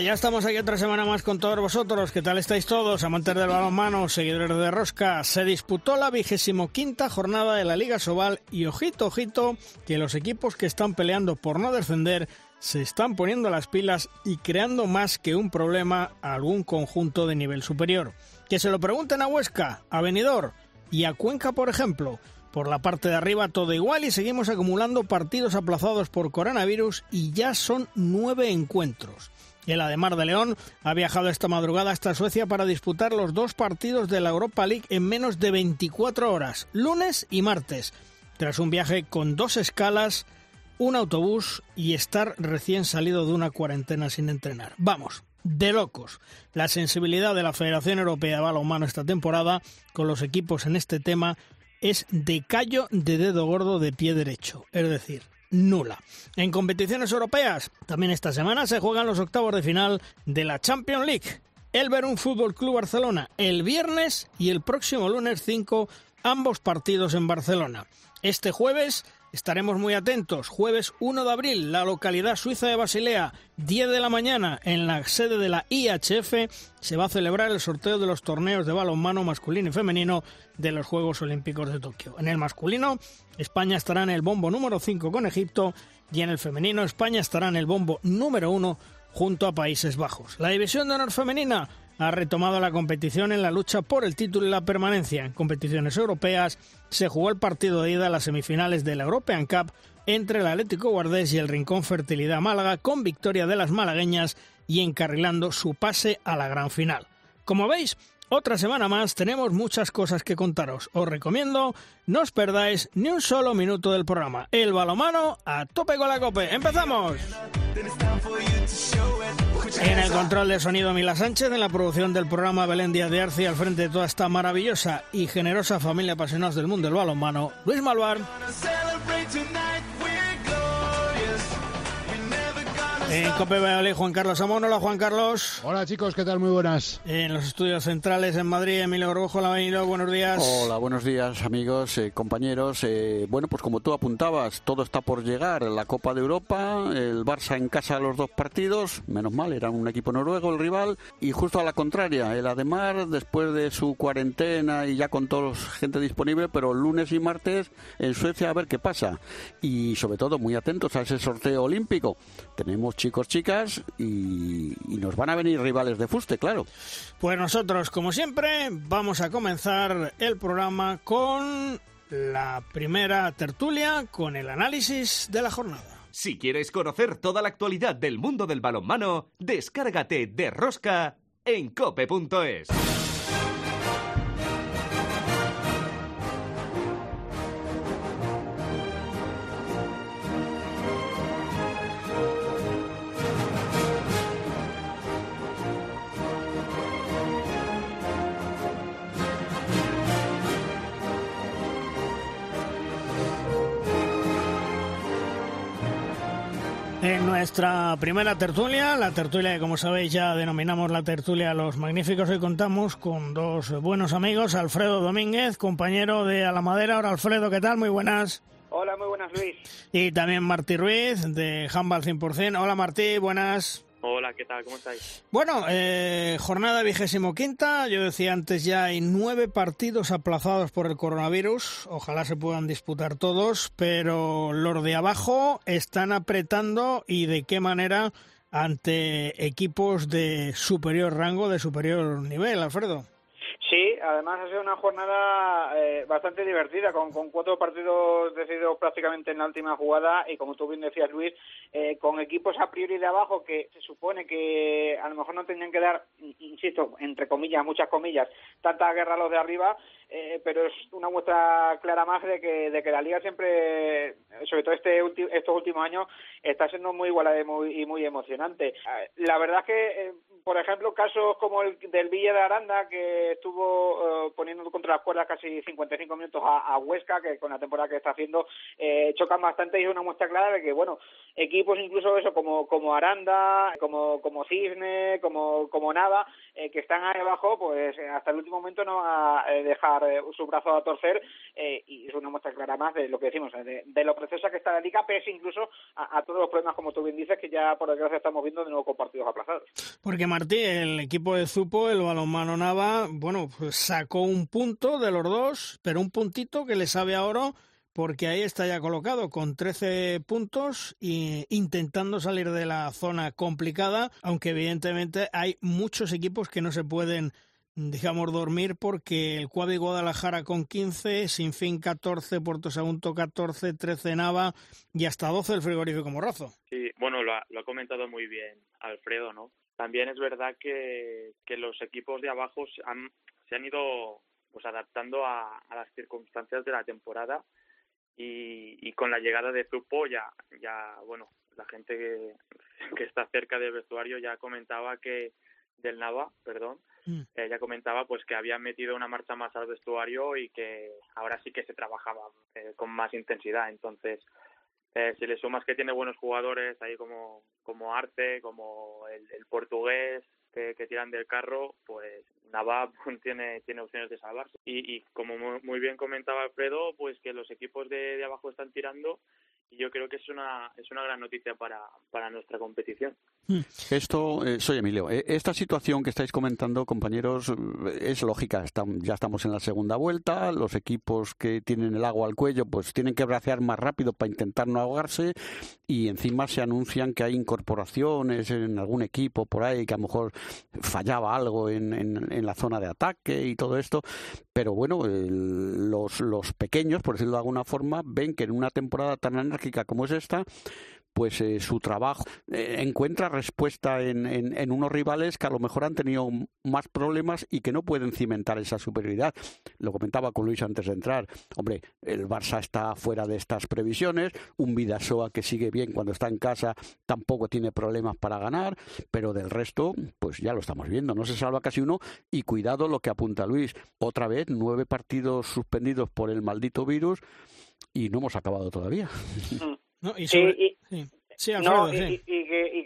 Ya estamos aquí otra semana más con todos vosotros. ¿Qué tal estáis todos? Amantes del balonmano, seguidores de Rosca. Se disputó la vigésimo quinta jornada de la Liga Sobal y ojito, ojito, que los equipos que están peleando por no descender se están poniendo las pilas y creando más que un problema a algún conjunto de nivel superior. Que se lo pregunten a Huesca, a Benidorm y a Cuenca, por ejemplo. Por la parte de arriba todo igual y seguimos acumulando partidos aplazados por coronavirus y ya son nueve encuentros. El Ademar de León ha viajado esta madrugada hasta Suecia para disputar los dos partidos de la Europa League en menos de 24 horas, lunes y martes, tras un viaje con dos escalas, un autobús y estar recién salido de una cuarentena sin entrenar. Vamos, de locos. La sensibilidad de la Federación Europea de Balonmano esta temporada con los equipos en este tema es de callo de dedo gordo de pie derecho, es decir, nula. En competiciones europeas, también esta semana se juegan los octavos de final de la Champions League. El Verón Fútbol Club Barcelona el viernes y el próximo lunes 5, ambos partidos en Barcelona. Este jueves estaremos muy atentos. Jueves 1 de abril, la localidad suiza de Basilea, 10 de la mañana, en la sede de la IHF, se va a celebrar el sorteo de los torneos de balonmano masculino y femenino de los Juegos Olímpicos de Tokio. En el masculino, España estará en el bombo número 5 con Egipto y en el femenino, España estará en el bombo número 1 junto a Países Bajos. La división de honor femenina ha retomado la competición en la lucha por el título y la permanencia. En competiciones europeas se jugó el partido de ida a las semifinales de la European Cup entre el Atlético Guardés y el Rincón Fertilidad Málaga con victoria de las malagueñas y encarrilando su pase a la gran final. Como veis, otra semana más tenemos muchas cosas que contaros. Os recomiendo no os perdáis ni un solo minuto del programa. El balomano a tope con la cope. ¡Empezamos! En el control de sonido Mila Sánchez, en la producción del programa Belén Díaz de Arce al frente de toda esta maravillosa y generosa familia apasionados del mundo del balonmano, Luis Malvar. En Cope Valladolid, Juan Carlos Amón. Hola, Juan Carlos. Hola chicos, ¿qué tal? Muy buenas. En los estudios centrales en Madrid, Emilio Gorgojo, la venido. Buenos días. Hola, buenos días amigos, eh, compañeros. Eh, bueno, pues como tú apuntabas, todo está por llegar. La Copa de Europa, el Barça en casa los dos partidos, menos mal, era un equipo noruego el rival. Y justo a la contraria, el Ademar, después de su cuarentena y ya con toda gente disponible, pero lunes y martes en Suecia a ver qué pasa. Y sobre todo muy atentos a ese sorteo olímpico. Tenemos chicos, chicas y, y nos van a venir rivales de fuste, claro. Pues nosotros, como siempre, vamos a comenzar el programa con la primera tertulia, con el análisis de la jornada. Si quieres conocer toda la actualidad del mundo del balonmano, descárgate de Rosca en cope.es. En nuestra primera tertulia, la tertulia que como sabéis ya denominamos la tertulia Los Magníficos, hoy contamos con dos buenos amigos, Alfredo Domínguez, compañero de A la Madera. Ahora Alfredo, ¿qué tal? Muy buenas. Hola, muy buenas, Luis. Y también Martí Ruiz, de Handball 100%. Hola Martí, buenas. Hola, ¿qué tal? ¿Cómo estáis? Bueno, eh, jornada vigésimo quinta. Yo decía antes ya hay nueve partidos aplazados por el coronavirus. Ojalá se puedan disputar todos, pero los de abajo están apretando y de qué manera ante equipos de superior rango, de superior nivel, Alfredo. Sí, además ha sido una jornada eh, bastante divertida, con, con cuatro partidos decididos prácticamente en la última jugada y como tú bien decías, Luis, eh, con equipos a priori de abajo que se supone que a lo mejor no tenían que dar insisto, entre comillas, muchas comillas, tanta guerra a los de arriba, eh, pero es una muestra clara más de que, de que la liga siempre, sobre todo este estos últimos años, está siendo muy igualada y muy, y muy emocionante. Eh, la verdad es que, eh, por ejemplo, casos como el del Villa de Aranda, que estuvo poniendo contra las cuerdas casi 55 minutos a, Huesca, que con la temporada que está haciendo chocan bastante y es una muestra clara de que, bueno, equipos incluso eso como, como Aranda, como, como Cisne, como, como Nava, que están ahí abajo, pues hasta el último momento no va a dejar eh, su brazo a torcer eh, y es una muestra clara más de lo que decimos, de, de lo preciosa que está la liga, pese incluso a, todos los problemas, como tú bien dices, que ya por desgracia estamos viendo de nuevo con partidos aplazados. Porque Martí, el equipo de Zupo, el balonmano Nava, bueno, pues sacó un punto de los dos, pero un puntito que le sabe a oro porque ahí está ya colocado con 13 puntos e intentando salir de la zona complicada, aunque evidentemente hay muchos equipos que no se pueden digamos, dormir porque el Cuavi Guadalajara con 15, Sinfín 14, Puerto Sagunto 14, 13 Nava y hasta 12 el frigorífico Morrazo. Sí, bueno, lo ha, lo ha comentado muy bien Alfredo, ¿no? También es verdad que, que los equipos de abajo han, se han ido pues adaptando a, las circunstancias de la temporada y, y con la llegada de Zupo ya, ya bueno, la gente que está cerca del vestuario ya comentaba que del Nava, perdón, mm. ella comentaba pues que habían metido una marcha más al vestuario y que ahora sí que se trabajaba eh, con más intensidad. Entonces, eh, si le sumas que tiene buenos jugadores ahí como, como Arce, como el, portugués, que, tiran del carro, pues Nava tiene, tiene opciones de salvarse. Y, y como muy, bien comentaba Alfredo, pues que los equipos de, de abajo están tirando y yo creo que es una, es una gran noticia para, para nuestra competición. Hmm. Esto, eh, soy Emilio. Eh, esta situación que estáis comentando, compañeros, eh, es lógica. ya estamos en la segunda vuelta. Los equipos que tienen el agua al cuello, pues tienen que bracear más rápido para intentar no ahogarse. Y encima se anuncian que hay incorporaciones en algún equipo por ahí que a lo mejor fallaba algo en, en, la zona de ataque y todo esto. Pero bueno, los, los pequeños, por decirlo de alguna forma, ven que en una temporada tan como es esta, pues eh, su trabajo eh, encuentra respuesta en, en, unos rivales que a lo mejor han tenido más problemas y que no pueden cimentar esa superioridad. Lo comentaba con Luis antes de entrar. Hombre, el Barça está fuera de estas previsiones, un Vidasoa que sigue bien cuando está en casa tampoco tiene problemas para ganar, pero del resto, pues ya lo estamos viendo, no se salva casi uno y cuidado lo que apunta Luis. Otra vez, nueve partidos suspendidos por el maldito virus y no hemos acabado todavía. Mm. No, y, y, que,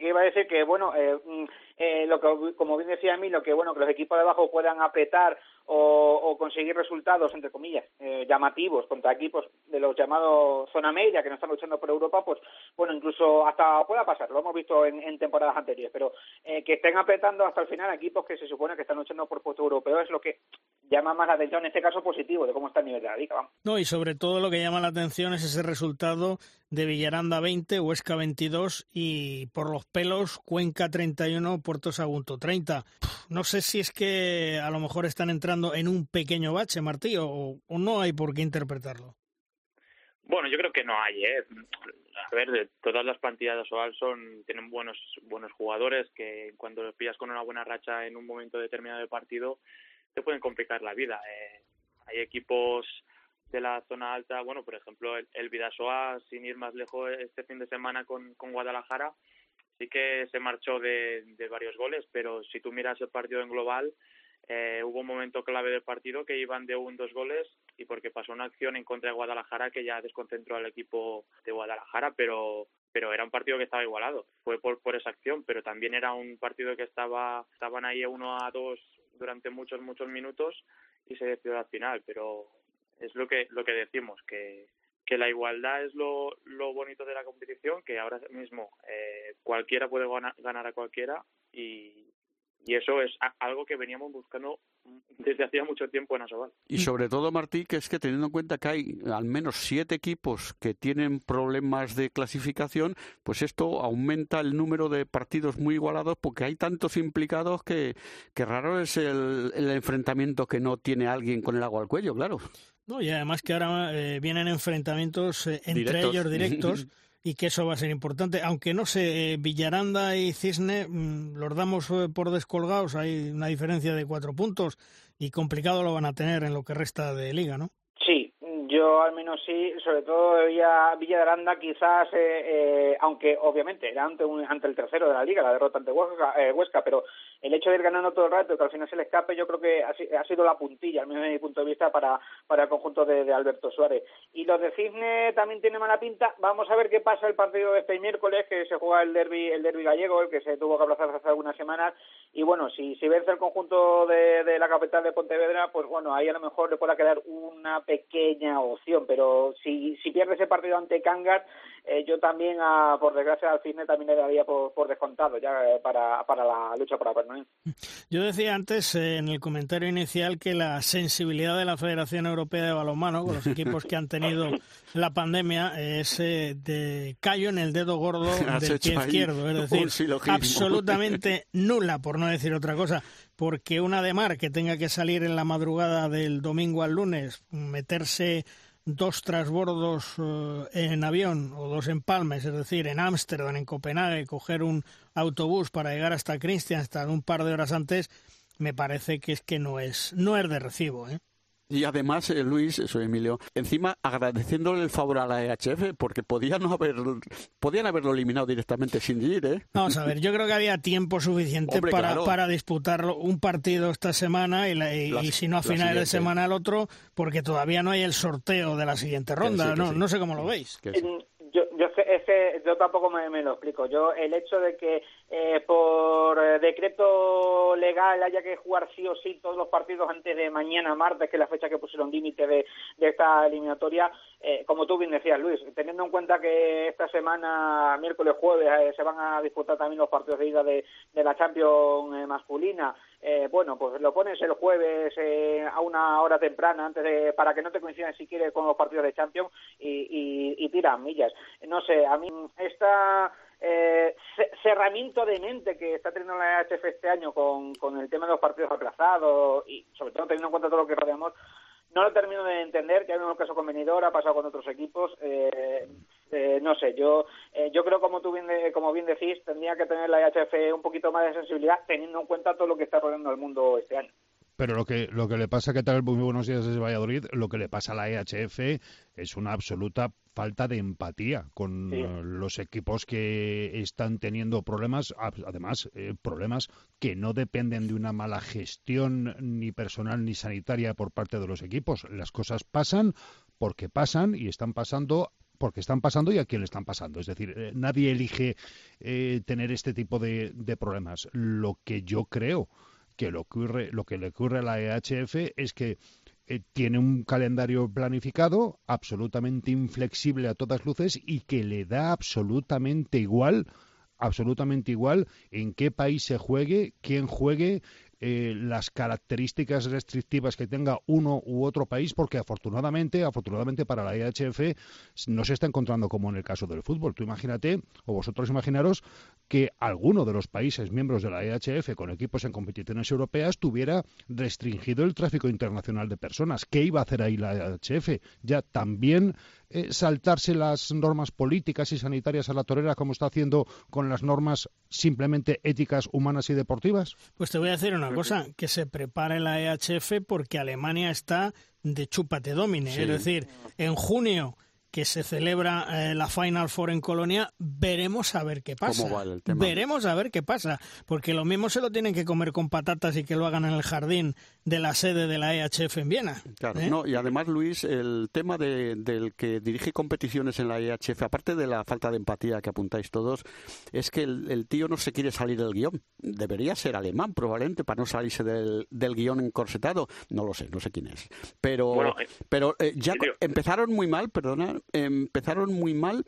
iba a decir que, bueno, eh, mm, eh, lo que, como bien decía a mí, lo que, bueno, que los equipos de abajo puedan apretar o, conseguir resultados, entre comillas, eh, llamativos contra equipos de los llamados zona media que no están luchando por Europa, pues bueno, incluso hasta pueda pasar, lo hemos visto en, temporadas anteriores, pero eh, que estén apretando hasta el final equipos que se supone que están luchando por puesto europeo es lo que llama más la atención, en este caso positivo, de cómo está el nivel de la liga. No, y sobre todo lo que llama la atención es ese resultado de Villaranda 20, Huesca 22 y por los pelos Cuenca 31, Puerto Sagunto 30. No sé si es que a lo mejor están entrando en un pequeño bache, Martí, o, no hay por qué interpretarlo? Bueno, yo creo que no hay, ¿eh? A ver, de todas las plantillas de Soal son, tienen buenos, buenos jugadores que cuando los pillas con una buena racha en un momento determinado del partido te pueden complicar la vida. Eh. Hay equipos de la zona alta, bueno, por ejemplo, el, el Vidasoa, sin ir más lejos este fin de semana con, con Guadalajara, sí que se marchó de, de varios goles, pero si tú miras el partido en global, eh, hubo un momento clave del partido que iban de un dos goles y porque pasó una acción en contra de Guadalajara que ya desconcentró al equipo de Guadalajara, pero pero era un partido que estaba igualado. Fue por, por esa acción, pero también era un partido que estaba estaban ahí uno a dos durante muchos muchos minutos y se decidió al final, pero es lo que lo que decimos que que la igualdad es lo, lo bonito de la competición, que ahora mismo eh, cualquiera puede ganar a cualquiera y, y eso es algo que veníamos buscando desde hacía mucho tiempo en Asobal. Y sobre todo, Martí, que es que teniendo en cuenta que hay al menos siete equipos que tienen problemas de clasificación, pues esto aumenta el número de partidos muy igualados porque hay tantos implicados que, que raro es el, el enfrentamiento que no tiene alguien con el agua al cuello, claro. No, y además que ahora eh, vienen enfrentamientos eh, entre ellos directos. y que eso va a ser importante. Aunque no sé, eh, Villaranda y Cisne mm, los damos eh, por descolgados, hay una diferencia de cuatro puntos y complicado lo van a tener en lo que resta de liga, ¿no? Sí, yo al menos sí, sobre todo Villa, Villa quizás, eh, eh, aunque obviamente era ante, un, ante el tercero de la liga, la derrota ante Huesca, eh, Huesca, pero el hecho de ir ganando todo el rato que al final se le escape, yo creo que ha, sido la puntilla, al menos desde mi punto de vista, para, para el conjunto de, Alberto Suárez. Y los de Cisne también tienen mala pinta. Vamos a ver qué pasa el partido de este miércoles, que se juega el derby, el derby gallego, el que se tuvo que aplazar hace algunas semanas. Y bueno, si, si vence el conjunto de, de la capital de Pontevedra, pues bueno, ahí a lo mejor le pueda quedar una pequeña opción, pero si, si pierde ese partido ante Cangas, eh, yo también, por desgracia, al Cisne también le daría por, por descontado ya eh, para, para la lucha por la Yo decía antes eh, en el comentario inicial que la sensibilidad de la Federación Europea de Balonmano con los equipos que han tenido la pandemia es eh, de callo en el dedo gordo del pie izquierdo, es decir, absolutamente nula, por no decir otra cosa porque una de mar que tenga que salir en la madrugada del domingo al lunes, meterse dos transbordos uh, en avión o dos empalmes, es decir, en Ámsterdam, en Copenhague, coger un autobús para llegar hasta Kristianstad un par de horas antes, me parece que es que no es, no es de recibo, ¿eh? Y además, eh, Luis, soy Emilio, encima agradeciéndole el favor a la EHF porque podían, no haber, podían haberlo eliminado directamente sin ir, ¿eh? Vamos a ver, yo creo que había tiempo suficiente Hombre, para, claro. para disputar un partido esta semana y, la- y- La- y si no a finales de semana el otro, porque todavía no hay el sorteo de la siguiente ronda. sí, que no, sí. no sé cómo lo veis. Que sí. Yo, yo es que- es que yo tampoco me, me lo explico. Yo el hecho de que eh, por eh, decreto legal haya que jugar sí o sí todos los partidos antes de mañana martes, que es la fecha que pusieron límite de, esta eliminatoria, eh, como tú bien decías, Luis, teniendo en cuenta que esta semana, miércoles, jueves, eh, se van a disputar también los partidos de ida de, la Champions masculina, eh, bueno, pues lo pones el jueves eh, a una hora temprana antes de, para que no te coincidan si quieres con los partidos de Champions y, y, y tiran millas. No sé, a mí esta eh, ce- cerramiento de mente que está teniendo la EHF este año con, con el tema de los partidos aplazados y sobre todo teniendo en cuenta todo lo que rodeamos, no lo termino de entender, que hay un caso con Benidorm, ha pasado con otros equipos, eh, eh, no sé, yo eh, yo creo como tú bien como bien decís, tendría que tener la EHF un poquito más de sensibilidad teniendo en cuenta todo lo que está rodeando el mundo este año. Pero lo que, lo que le pasa, ¿qué tal? Muy buenos días desde Valladolid. Lo que le pasa a la EHF es una absoluta falta de empatía con Sí. los equipos que están teniendo problemas, además, eh, problemas que no dependen de una mala gestión ni personal ni sanitaria por parte de los equipos. Las cosas pasan porque pasan y están pasando porque están pasando y a quién le están pasando. Es decir, eh, nadie elige eh, tener este tipo de, de problemas. Lo que yo creo que lo, ocurre, lo que le ocurre a la EHF es que eh, tiene un calendario planificado absolutamente inflexible a todas luces y que le da absolutamente igual absolutamente igual en qué país se juegue, quién juegue, eh, las características restrictivas que tenga uno u otro país, porque afortunadamente, afortunadamente para la IHF no se está encontrando como en el caso del fútbol. Tú imagínate, o vosotros imaginaros, que alguno de los países miembros de la IHF con equipos en competiciones europeas tuviera restringido el tráfico internacional de personas. ¿Qué iba a hacer ahí la IHF? Ya también eh, saltarse las normas políticas y sanitarias a la torera como está haciendo con las normas simplemente éticas, humanas y deportivas? Pues te voy a decir una cosa, que se prepare la EHF porque Alemania está de chúpate domine, Sí. es decir, en junio que se celebra eh, la Final Four en Colonia, veremos a ver qué pasa. ¿Cómo va el tema? Veremos a ver qué pasa, porque lo mismo se lo tienen que comer con patatas y que lo hagan en el jardín de la sede de la EHF en Viena. Claro, ¿eh? no, y además, Luis, el tema de- del que dirige competiciones en la EHF, aparte de la falta de empatía que apuntáis todos, es que el, el tío no se quiere salir del guion. Debería ser alemán, probablemente, para no salirse del, del guion encorsetado. No lo sé, no sé quién es. Pero, Bueno, eh, pero eh, ya empezaron muy mal, perdona, empezaron muy mal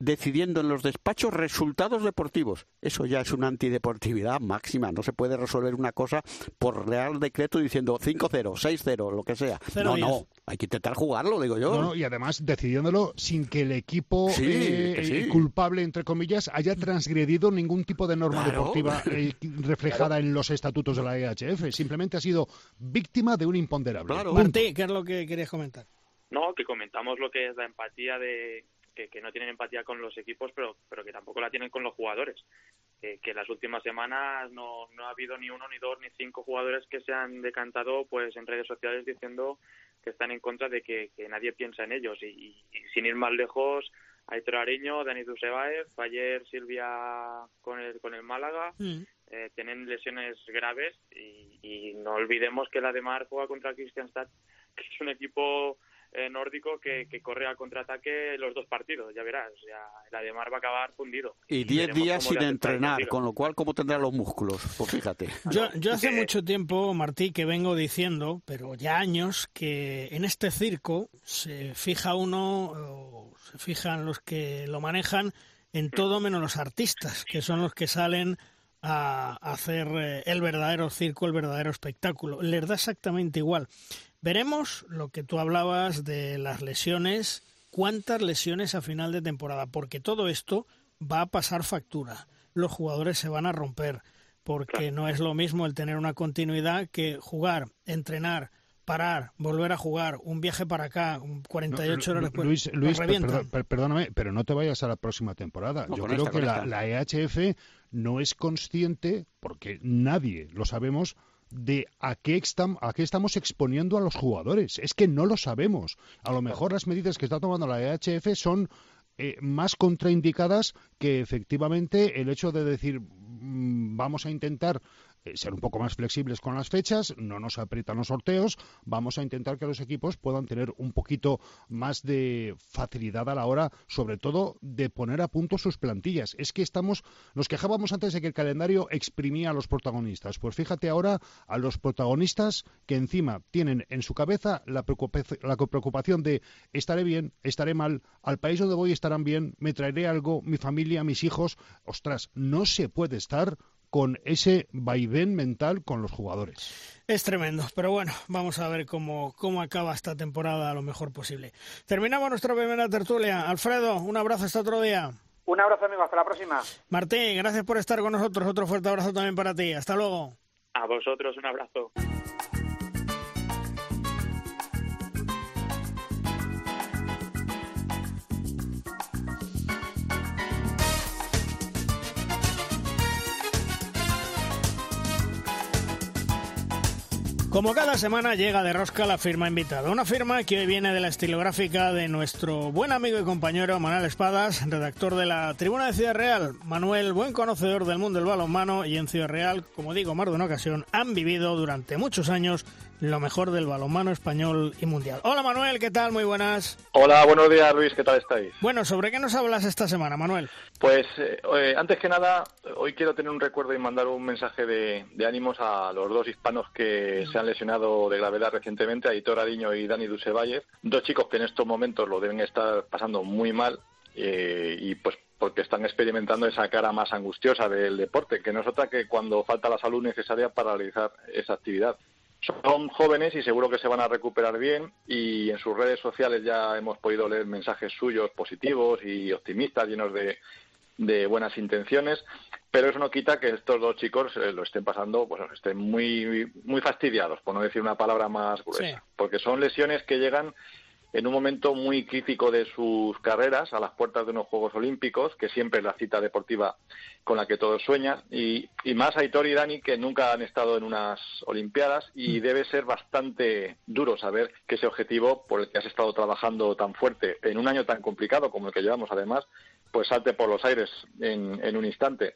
decidiendo en los despachos resultados deportivos. Eso ya es una antideportividad máxima. No se puede resolver una cosa por real decreto diciendo 5-0, 6-0, lo que sea. Cero no, no. Hay que intentar jugarlo, digo yo. No, no, y además decidiéndolo sin que el equipo Sí, eh, que sí. culpable, entre comillas, haya transgredido ningún tipo de norma Claro. deportiva eh, reflejada en los estatutos de la EHF. Simplemente ha sido víctima de un imponderable. Claro. Martí, ¿qué es lo que querías comentar? No, que comentamos lo que es la empatía de que, que no tienen empatía con los equipos, pero, pero que tampoco la tienen con los jugadores. Que, que las últimas semanas no, no ha habido ni uno, ni dos, ni cinco jugadores que se han decantado pues en redes sociales diciendo que están en contra de que, que nadie piensa en ellos. Y, y- y sin ir más lejos, Aitor Areño, Dani Dusebaev, ayer Silvia con el, con el Málaga, Mm. eh, tienen lesiones graves y, y no olvidemos que la de Mar juega contra Kristianstad, que es un equipo eh, nórdico que, que corre al contraataque los dos partidos, ya verás. O sea, la de Mar va a acabar fundido. Y 10 veremos días sin el entrenar, con lo cual, ¿cómo tendrá los músculos? Pues fíjate. Yo, yo hace mucho tiempo, Martí, que vengo diciendo, pero ya años, que en este circo se fija uno, o se fijan los que lo manejan, en todo menos los artistas, que son los que salen a hacer eh, el verdadero circo, el verdadero espectáculo. Les da exactamente igual. Veremos lo que tú hablabas de las lesiones, cuántas lesiones a final de temporada, porque todo esto va a pasar factura. Los jugadores se van a romper, porque no es lo mismo el tener una continuidad que jugar, entrenar, parar, volver a jugar, un viaje para acá, un 48 No, horas después. Luis, los Luis perdón- perdóname, pero no te vayas a la próxima temporada. No, Yo creo esta, que la, la EHF no es consciente, porque nadie lo sabemos, de a qué, a qué estamos exponiendo a los jugadores. Es que no lo sabemos. A lo mejor las medidas que está tomando la EHF son eh, más contraindicadas que efectivamente el hecho de decir mm, vamos a intentar eh, ser un poco más flexibles con las fechas, no nos aprietan los sorteos, vamos a intentar que los equipos puedan tener un poquito más de facilidad a la hora, sobre todo, de poner a punto sus plantillas. Es que estamos, nos quejábamos antes de que el calendario exprimía a los protagonistas. Pues fíjate ahora a los protagonistas que encima tienen en su cabeza la la preocupación de estaré bien, estaré mal, al país donde voy estarán bien, me traeré algo, mi familia, mis hijos. Ostras, no se puede estar con ese vaivén mental con los jugadores. Es tremendo, pero bueno, vamos a ver cómo, cómo acaba esta temporada lo mejor posible. Terminamos nuestra primera tertulia. Alfredo, un abrazo hasta otro día. Un abrazo, amigo. Hasta la próxima. Martín, gracias por estar con nosotros. Otro fuerte abrazo también para ti. Hasta luego. A vosotros un abrazo. Como cada semana llega de rosca la firma invitada, una firma que hoy viene de la estilográfica de nuestro buen amigo y compañero Manuel Espadas, redactor de la Tribuna de Ciudad Real. Manuel, buen conocedor del mundo del balonmano y en Ciudad Real, como digo más de una ocasión, han vivido durante muchos años lo mejor del balonmano español y mundial. Hola Manuel, ¿qué tal? Muy buenas. Hola, buenos días Luis, ¿qué tal estáis? Bueno, ¿sobre qué nos hablas esta semana, Manuel? Pues eh, eh, antes que nada, hoy quiero tener un recuerdo y mandar un mensaje de, de ánimos a los dos hispanos que se han lesionado de gravedad recientemente, a Hitor Ariño y Dani Dusevalle, dos chicos que en estos momentos lo deben estar pasando muy mal eh, y pues porque están experimentando esa cara más angustiosa del deporte, que no es otra que cuando falta la salud necesaria para realizar esa actividad. Son jóvenes y seguro que se van a recuperar bien y en sus redes sociales ya hemos podido leer mensajes suyos positivos y optimistas, llenos de, de buenas intenciones, pero eso no quita que estos dos chicos eh, lo estén pasando, pues estén muy, muy fastidiados, por no decir una palabra más gruesa, Sí. porque son lesiones que llegan en un momento muy crítico de sus carreras, a las puertas de unos Juegos Olímpicos, que siempre es la cita deportiva con la que todos sueñan, y, y más a Hitor y Dani, que nunca han estado en unas Olimpiadas, y debe ser bastante duro saber que ese objetivo por el que has estado trabajando tan fuerte en un año tan complicado como el que llevamos, además, pues salte por los aires en, en un instante.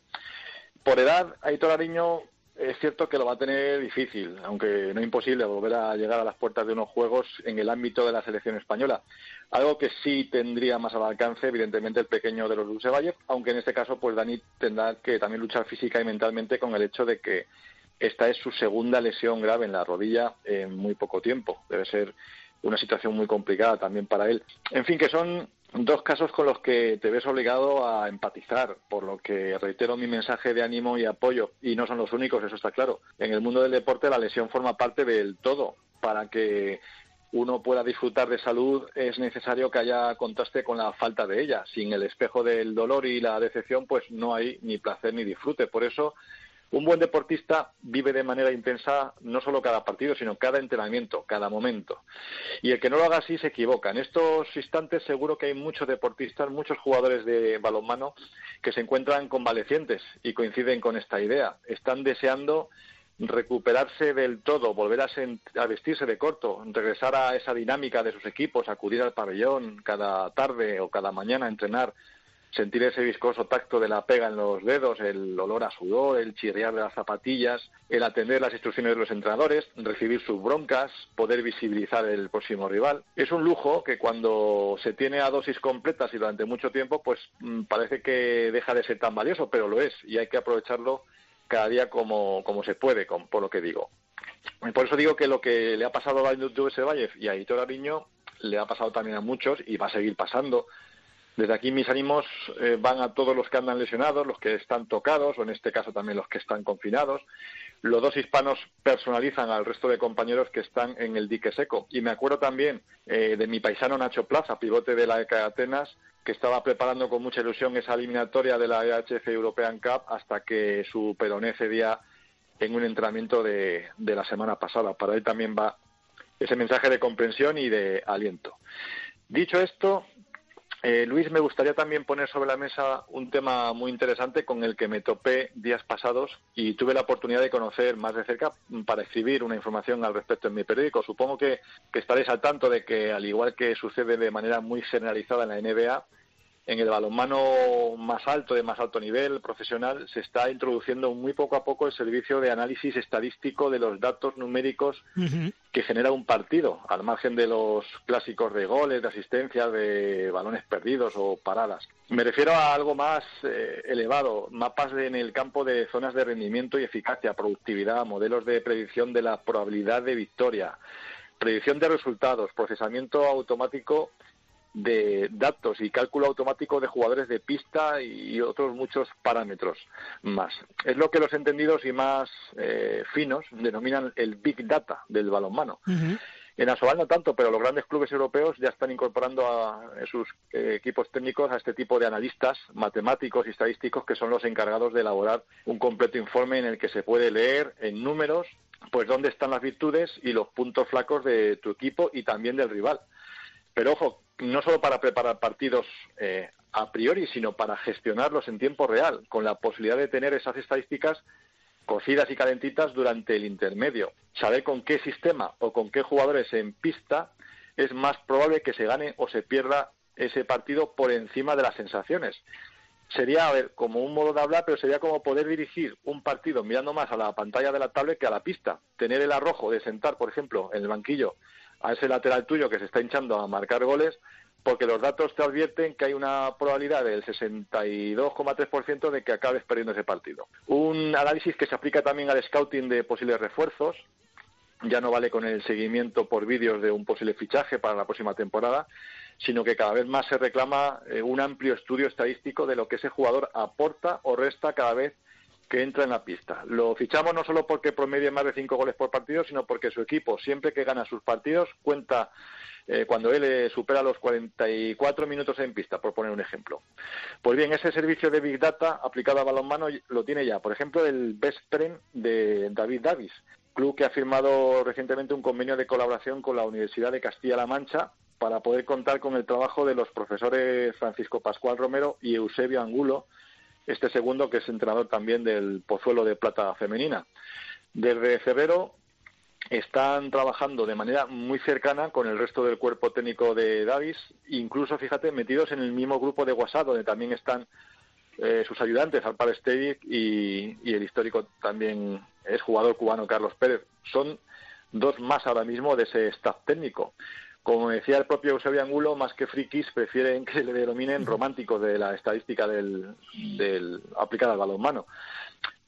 Por edad, Aitor Ariño es cierto que lo va a tener difícil, aunque no imposible, volver a llegar a las puertas de unos juegos en el ámbito de la selección española. Algo que sí tendría más al alcance, evidentemente, el pequeño de los Lusevalle, aunque en este caso, pues Dani tendrá que también luchar física y mentalmente con el hecho de que esta es su segunda lesión grave en la rodilla en muy poco tiempo. Debe ser una situación muy complicada también para él. En fin, que son dos casos con los que te ves obligado a empatizar, por lo que reitero mi mensaje de ánimo y apoyo, y no son los únicos, eso está claro. En el mundo del deporte la lesión forma parte del todo. Para que uno pueda disfrutar de salud es necesario que haya contraste con la falta de ella. Sin el espejo del dolor y la decepción, pues no hay ni placer ni disfrute. Por eso Un buen deportista vive de manera intensa no solo cada partido, sino cada entrenamiento, cada momento. Y el que no lo haga así se equivoca. En estos instantes seguro que hay muchos deportistas, muchos jugadores de balonmano que se encuentran convalecientes y coinciden con esta idea. Están deseando recuperarse del todo, volver a, vestirse de corto, regresar a esa dinámica de sus equipos, acudir al pabellón cada tarde o cada mañana a entrenar sentir ese viscoso tacto de la pega en los dedos, el olor a sudor, el chirriar de las zapatillas, el atender las instrucciones de los entrenadores, recibir sus broncas, poder visibilizar el próximo rival. Es un lujo que cuando se tiene a dosis completas y durante mucho tiempo, pues mm, parece que deja de ser tan valioso, pero lo es y hay que aprovecharlo cada día como, como se puede, por lo que digo. Por eso digo que lo que le ha pasado a Valle y a Hitor Ariño le ha pasado también a muchos y va a seguir pasando desde aquí mis ánimos eh, van a todos los que andan lesionados, los que están tocados, o en este caso también los que están confinados. Los dos hispanos personalizan al resto de compañeros que están en el dique seco. Y me acuerdo también eh, de mi paisano Nacho Plaza, pivote de la ECA de Atenas, que estaba preparando con mucha ilusión esa eliminatoria de la EHF European Cup hasta que su peroné cedía en un entrenamiento de, de la semana pasada. Para él también va ese mensaje de comprensión y de aliento. Dicho esto, eh, Luis, me gustaría también poner sobre la mesa un tema muy interesante con el que me topé días pasados y tuve la oportunidad de conocer más de cerca para escribir una información al respecto en mi periódico. Supongo que, que estaréis al tanto de que, al igual que sucede de manera muy generalizada en la NBA, en el balonmano más alto, de más alto nivel profesional, se está introduciendo muy poco a poco el servicio de análisis estadístico de los datos numéricos que genera un partido, al margen de los clásicos de goles, de asistencia, de balones perdidos o paradas. Me refiero a algo más eh, elevado, mapas en el campo de zonas de rendimiento y eficacia, productividad, modelos de predicción de la probabilidad de victoria, predicción de resultados, procesamiento automático de datos y cálculo automático de jugadores de pista y otros muchos parámetros más. Es lo que los entendidos y más eh, finos denominan el Big Data del balonmano. En Asobal no tanto, pero los grandes clubes europeos ya están incorporando a, sus eh, equipos técnicos a este tipo de analistas matemáticos y estadísticos que son los encargados de elaborar un completo informe en el que se puede leer en números pues dónde están las virtudes y los puntos flacos de tu equipo y también del rival. Pero ojo, no solo para preparar partidos eh, a priori, sino para gestionarlos en tiempo real, con la posibilidad de tener esas estadísticas cocidas y calentitas durante el intermedio. Saber con qué sistema o con qué jugadores en pista es más probable que se gane o se pierda ese partido por encima de las sensaciones. Sería, a ver, como un modo de hablar, pero sería como poder dirigir un partido mirando más a la pantalla de la tablet que a la pista. Tener el arrojo de sentar, por ejemplo, en el banquillo a ese lateral tuyo que se está hinchando a marcar goles, porque los datos te advierten que hay una probabilidad del 62,3% de que acabes perdiendo ese partido. Un análisis que se aplica también al scouting de posibles refuerzos, ya no vale con el seguimiento por vídeos de un posible fichaje para la próxima temporada, sino que cada vez más se reclama eh, un amplio estudio estadístico de lo que ese jugador aporta o resta cada vez que entra en la pista. Lo fichamos no solo porque promedie más de cinco goles por partido, sino porque su equipo, siempre que gana sus partidos, cuenta eh, cuando él eh, supera los 44 minutos en pista, por poner un ejemplo. Pues bien, ese servicio de Big Data aplicado a balonmano lo tiene ya, por ejemplo, el Best Friend de David Davis, club que ha firmado recientemente un convenio de colaboración con la Universidad de Castilla-La Mancha para poder contar con el trabajo de los profesores Francisco Pascual Romero y Eusebio Angulo, este segundo que es entrenador también del Pozuelo de Plata Femenina. Desde febrero están trabajando de manera muy cercana con el resto del cuerpo técnico de Davis, incluso, fíjate, metidos en el mismo grupo de WhatsApp, donde también están eh, sus ayudantes, Alpar Stedic y, y el histórico también es jugador cubano Carlos Pérez. Son dos más ahora mismo de ese staff técnico. Como decía el propio Eusebio Angulo, más que frikis, prefieren que le denominen románticos de la estadística del, del aplicada al balonmano.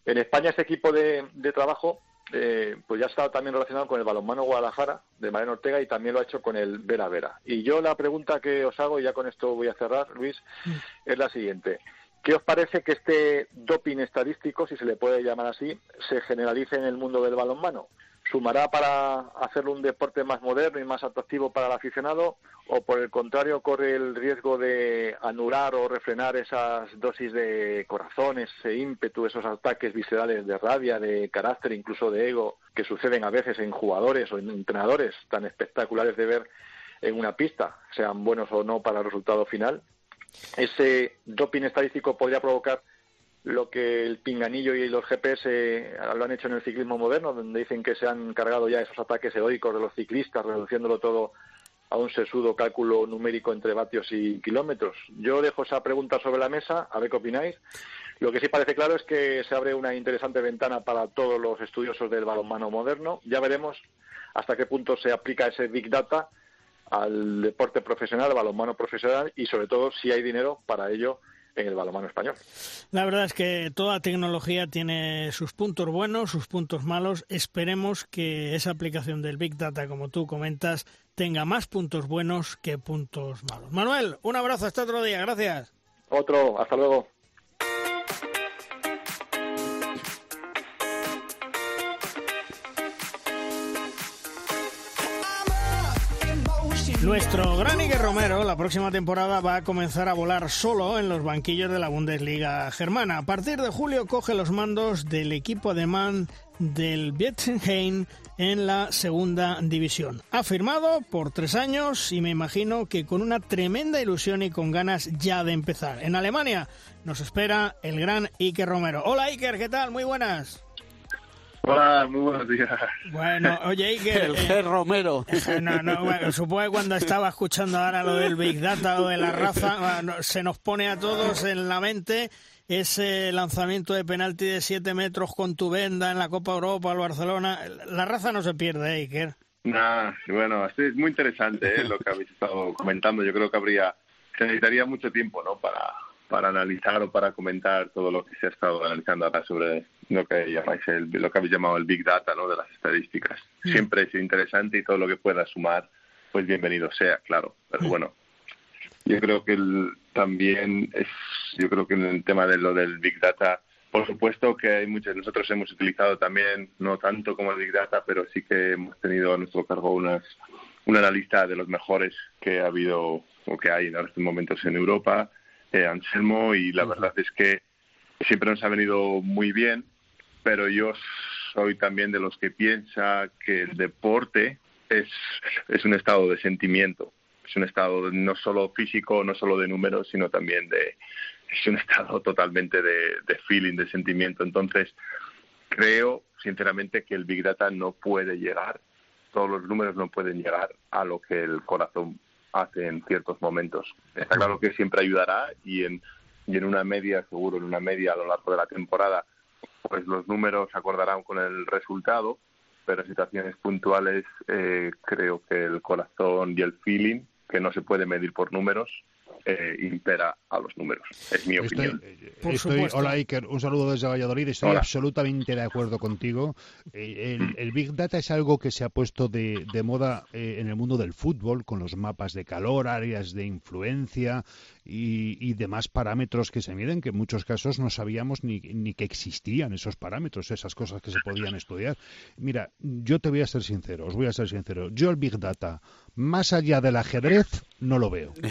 En España este equipo de, trabajo eh, pues ya está también relacionado con el balonmano Guadalajara de Mariano Ortega y también lo ha hecho con el Vera Vera. Y yo la pregunta que os hago, y ya con esto voy a cerrar, Luis, mm. es la siguiente. ¿Qué os parece que este doping estadístico, si se le puede llamar así, se generalice en el mundo del balonmano? ¿Sumará para hacerlo un deporte más moderno y más atractivo para el aficionado? ¿O por el contrario corre el riesgo de anular o refrenar esas dosis de corazón, ese ímpetu, esos ataques viscerales de rabia, de carácter, incluso de ego, que suceden a veces en jugadores o en entrenadores tan espectaculares de ver en una pista, sean buenos o no para el resultado final? Ese doping estadístico podría provocar lo que el pinganillo y los GPS lo han hecho en el ciclismo moderno, donde dicen que se han cargado ya esos ataques heroicos de los ciclistas, reduciéndolo todo a un sesudo cálculo numérico entre vatios y kilómetros. Yo dejo esa pregunta sobre la mesa, a ver qué opináis. Lo que sí parece claro es que se abre una interesante ventana para todos los estudiosos del balonmano moderno. Ya veremos hasta qué punto se aplica ese Big Data al deporte profesional, al balonmano profesional y sobre todo si hay dinero para ello en el balonmano español. La verdad es que toda tecnología tiene sus puntos buenos, sus puntos malos. Esperemos que esa aplicación del Big Data, como tú comentas, tenga más puntos buenos que puntos malos. Manuel, un abrazo hasta otro día. Gracias. Otro, hasta luego. Nuestro gran Iker Romero la próxima temporada va a comenzar a volar solo en los banquillos de la Bundesliga germana. A partir de julio coge los mandos del equipo alemán del Wittgenheim en la segunda división. Ha firmado por tres años y me imagino que con una tremenda ilusión y con ganas ya de empezar. En Alemania nos espera el gran Iker Romero. Hola Iker, ¿qué tal? Muy buenas. Hola, muy buenos días. Bueno, oye, Iker... El G. Romero. eh, No, no, bueno, supongo que cuando estaba escuchando ahora lo del Big Data o de la raza, bueno, se nos pone a todos en la mente ese lanzamiento de penalti de 7 metros con tu venda en la Copa Europa al Barcelona. La raza no se pierde, ¿eh, Iker. Nah, bueno, sí, es muy interesante ¿eh? lo que habéis estado comentando. Yo creo que habría, se necesitaría mucho tiempo, ¿no? Para, para analizar o para comentar todo lo que se ha estado analizando ahora sobre lo que llamáis el, lo que habéis llamado el big data, ¿no? De las estadísticas. Siempre es interesante y todo lo que pueda sumar, pues bienvenido sea, claro. Pero bueno, yo creo que el, también es, yo creo que en el tema de lo del big data, por supuesto que hay muchos, nosotros hemos utilizado también, no tanto como el big data, pero sí que hemos tenido a nuestro cargo unas, una analista de los mejores que ha habido o que hay en estos momentos en Europa, eh, Anselmo, y la verdad es que siempre nos ha venido muy bien, pero yo soy también de los que piensa que el deporte es, es un estado de sentimiento, es un estado no solo físico, no solo de números, sino también de, es un estado totalmente de, de feeling, de sentimiento. Entonces, creo sinceramente que el Big Data no puede llegar, todos los números no pueden llegar a lo que el corazón hace en ciertos momentos. Está claro que siempre ayudará y en, y en una media, seguro, en una media a lo largo de la temporada, pues los números acordarán con el resultado, pero en situaciones puntuales eh, creo que el corazón y el feeling, que no se puede medir por números, eh, impera a los números. Es mi Estoy, opinión. eh, Por estoy- supuesto. hola Iker, un saludo desde Valladolid. Estoy Hola. absolutamente de acuerdo contigo. Eh, el, el Big Data es algo que se ha puesto de, de moda eh, en el mundo del fútbol, con los mapas de calor, áreas de influencia y, y demás parámetros que se miden, que en muchos casos no sabíamos ni, ni que existían esos parámetros, esas cosas que se podían estudiar. Mira, yo te voy a ser sincero, os voy a ser sincero. Yo el Big Data, más allá del ajedrez, no lo veo.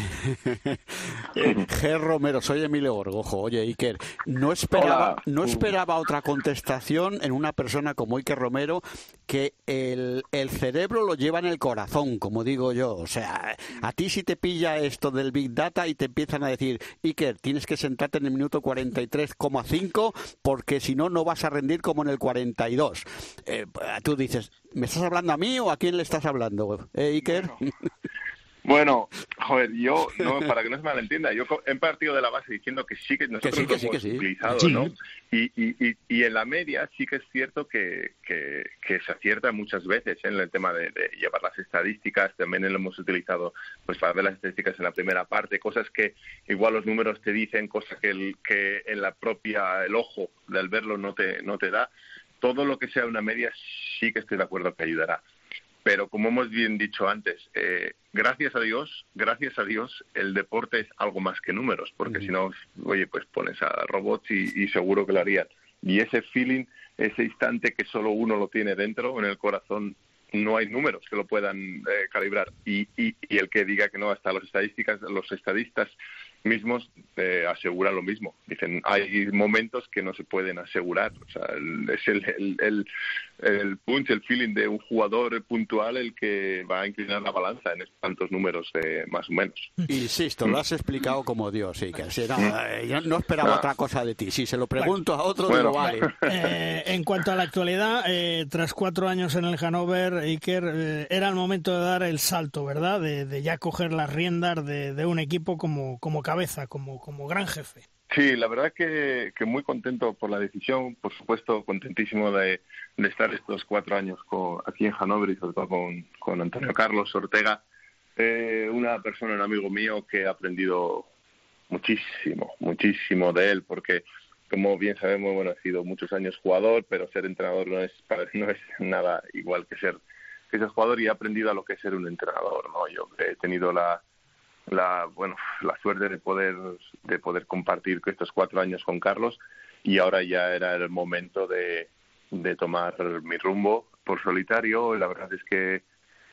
Eh, G. Romero, soy Emilio Gorgojo. Oye, Iker, no esperaba, Hola. no esperaba otra contestación en una persona como Iker Romero que el, el cerebro lo lleva en el corazón, como digo yo. O sea, a ti si te pilla esto del Big Data y te empiezan a decir, Iker, tienes que sentarte en el minuto 43,5 porque si no, no vas a rendir como en el 42. Eh, tú dices, ¿me estás hablando a mí o a quién le estás hablando, eh, Iker? Bueno, joder, yo, no, para que no se malentienda, yo he partido de la base diciendo que sí que nosotros sí, que lo sí, hemos que sí. utilizado, Sí. ¿no? Y, y, y, y en la media sí que es cierto que, que, que se acierta muchas veces ¿eh? en el tema de, de llevar las estadísticas, también lo hemos utilizado pues para ver las estadísticas en la primera parte, cosas que igual los números te dicen, cosas que, el, que en la propia, el ojo del verlo no te, no te da. Todo lo que sea una media sí que estoy de acuerdo que ayudará pero como hemos bien dicho antes, eh, gracias a Dios, gracias a Dios, el deporte es algo más que números, porque si no, oye, pues pones a robots y, y seguro que lo harían. Y ese feeling, ese instante que solo uno lo tiene dentro, en el corazón, no hay números que lo puedan eh, calibrar. Y, y, y, el que diga que no, hasta los estadísticas, los estadistas mismos eh, aseguran lo mismo. Dicen, hay momentos que no se pueden asegurar. O sea, el, es el, el, el, el, punch, el feeling de un jugador puntual el que va a inclinar la balanza en tantos números eh, más o menos. Insisto, lo has explicado como Dios, sí, que si no, eh, yo no esperaba Ah. otra cosa de ti. Si se lo pregunto a otro, Bueno. digo, vale. Eh, en cuanto a la actualidad, eh, tras cuatro años en el Hannover, Iker, eh, era el momento de dar el salto, ¿verdad? De, de ya coger las riendas de, de un equipo como, como cabeza, como, como gran jefe. Sí, la verdad que, que muy contento por la decisión, por supuesto contentísimo de, de estar estos cuatro años con, aquí en Hannover y sobre todo con, con Antonio Carlos Ortega, eh, una persona, un amigo mío que ha aprendido muchísimo, muchísimo de él, porque como bien sabemos, bueno, ha sido muchos años jugador, pero ser entrenador no es, no es nada igual que ser, que ser jugador y he aprendido a lo que es ser un entrenador, ¿no? Yo he tenido la, la bueno la suerte de poder de poder compartir estos cuatro años con Carlos. Y ahora ya era el momento de, de tomar mi rumbo por solitario. La verdad es que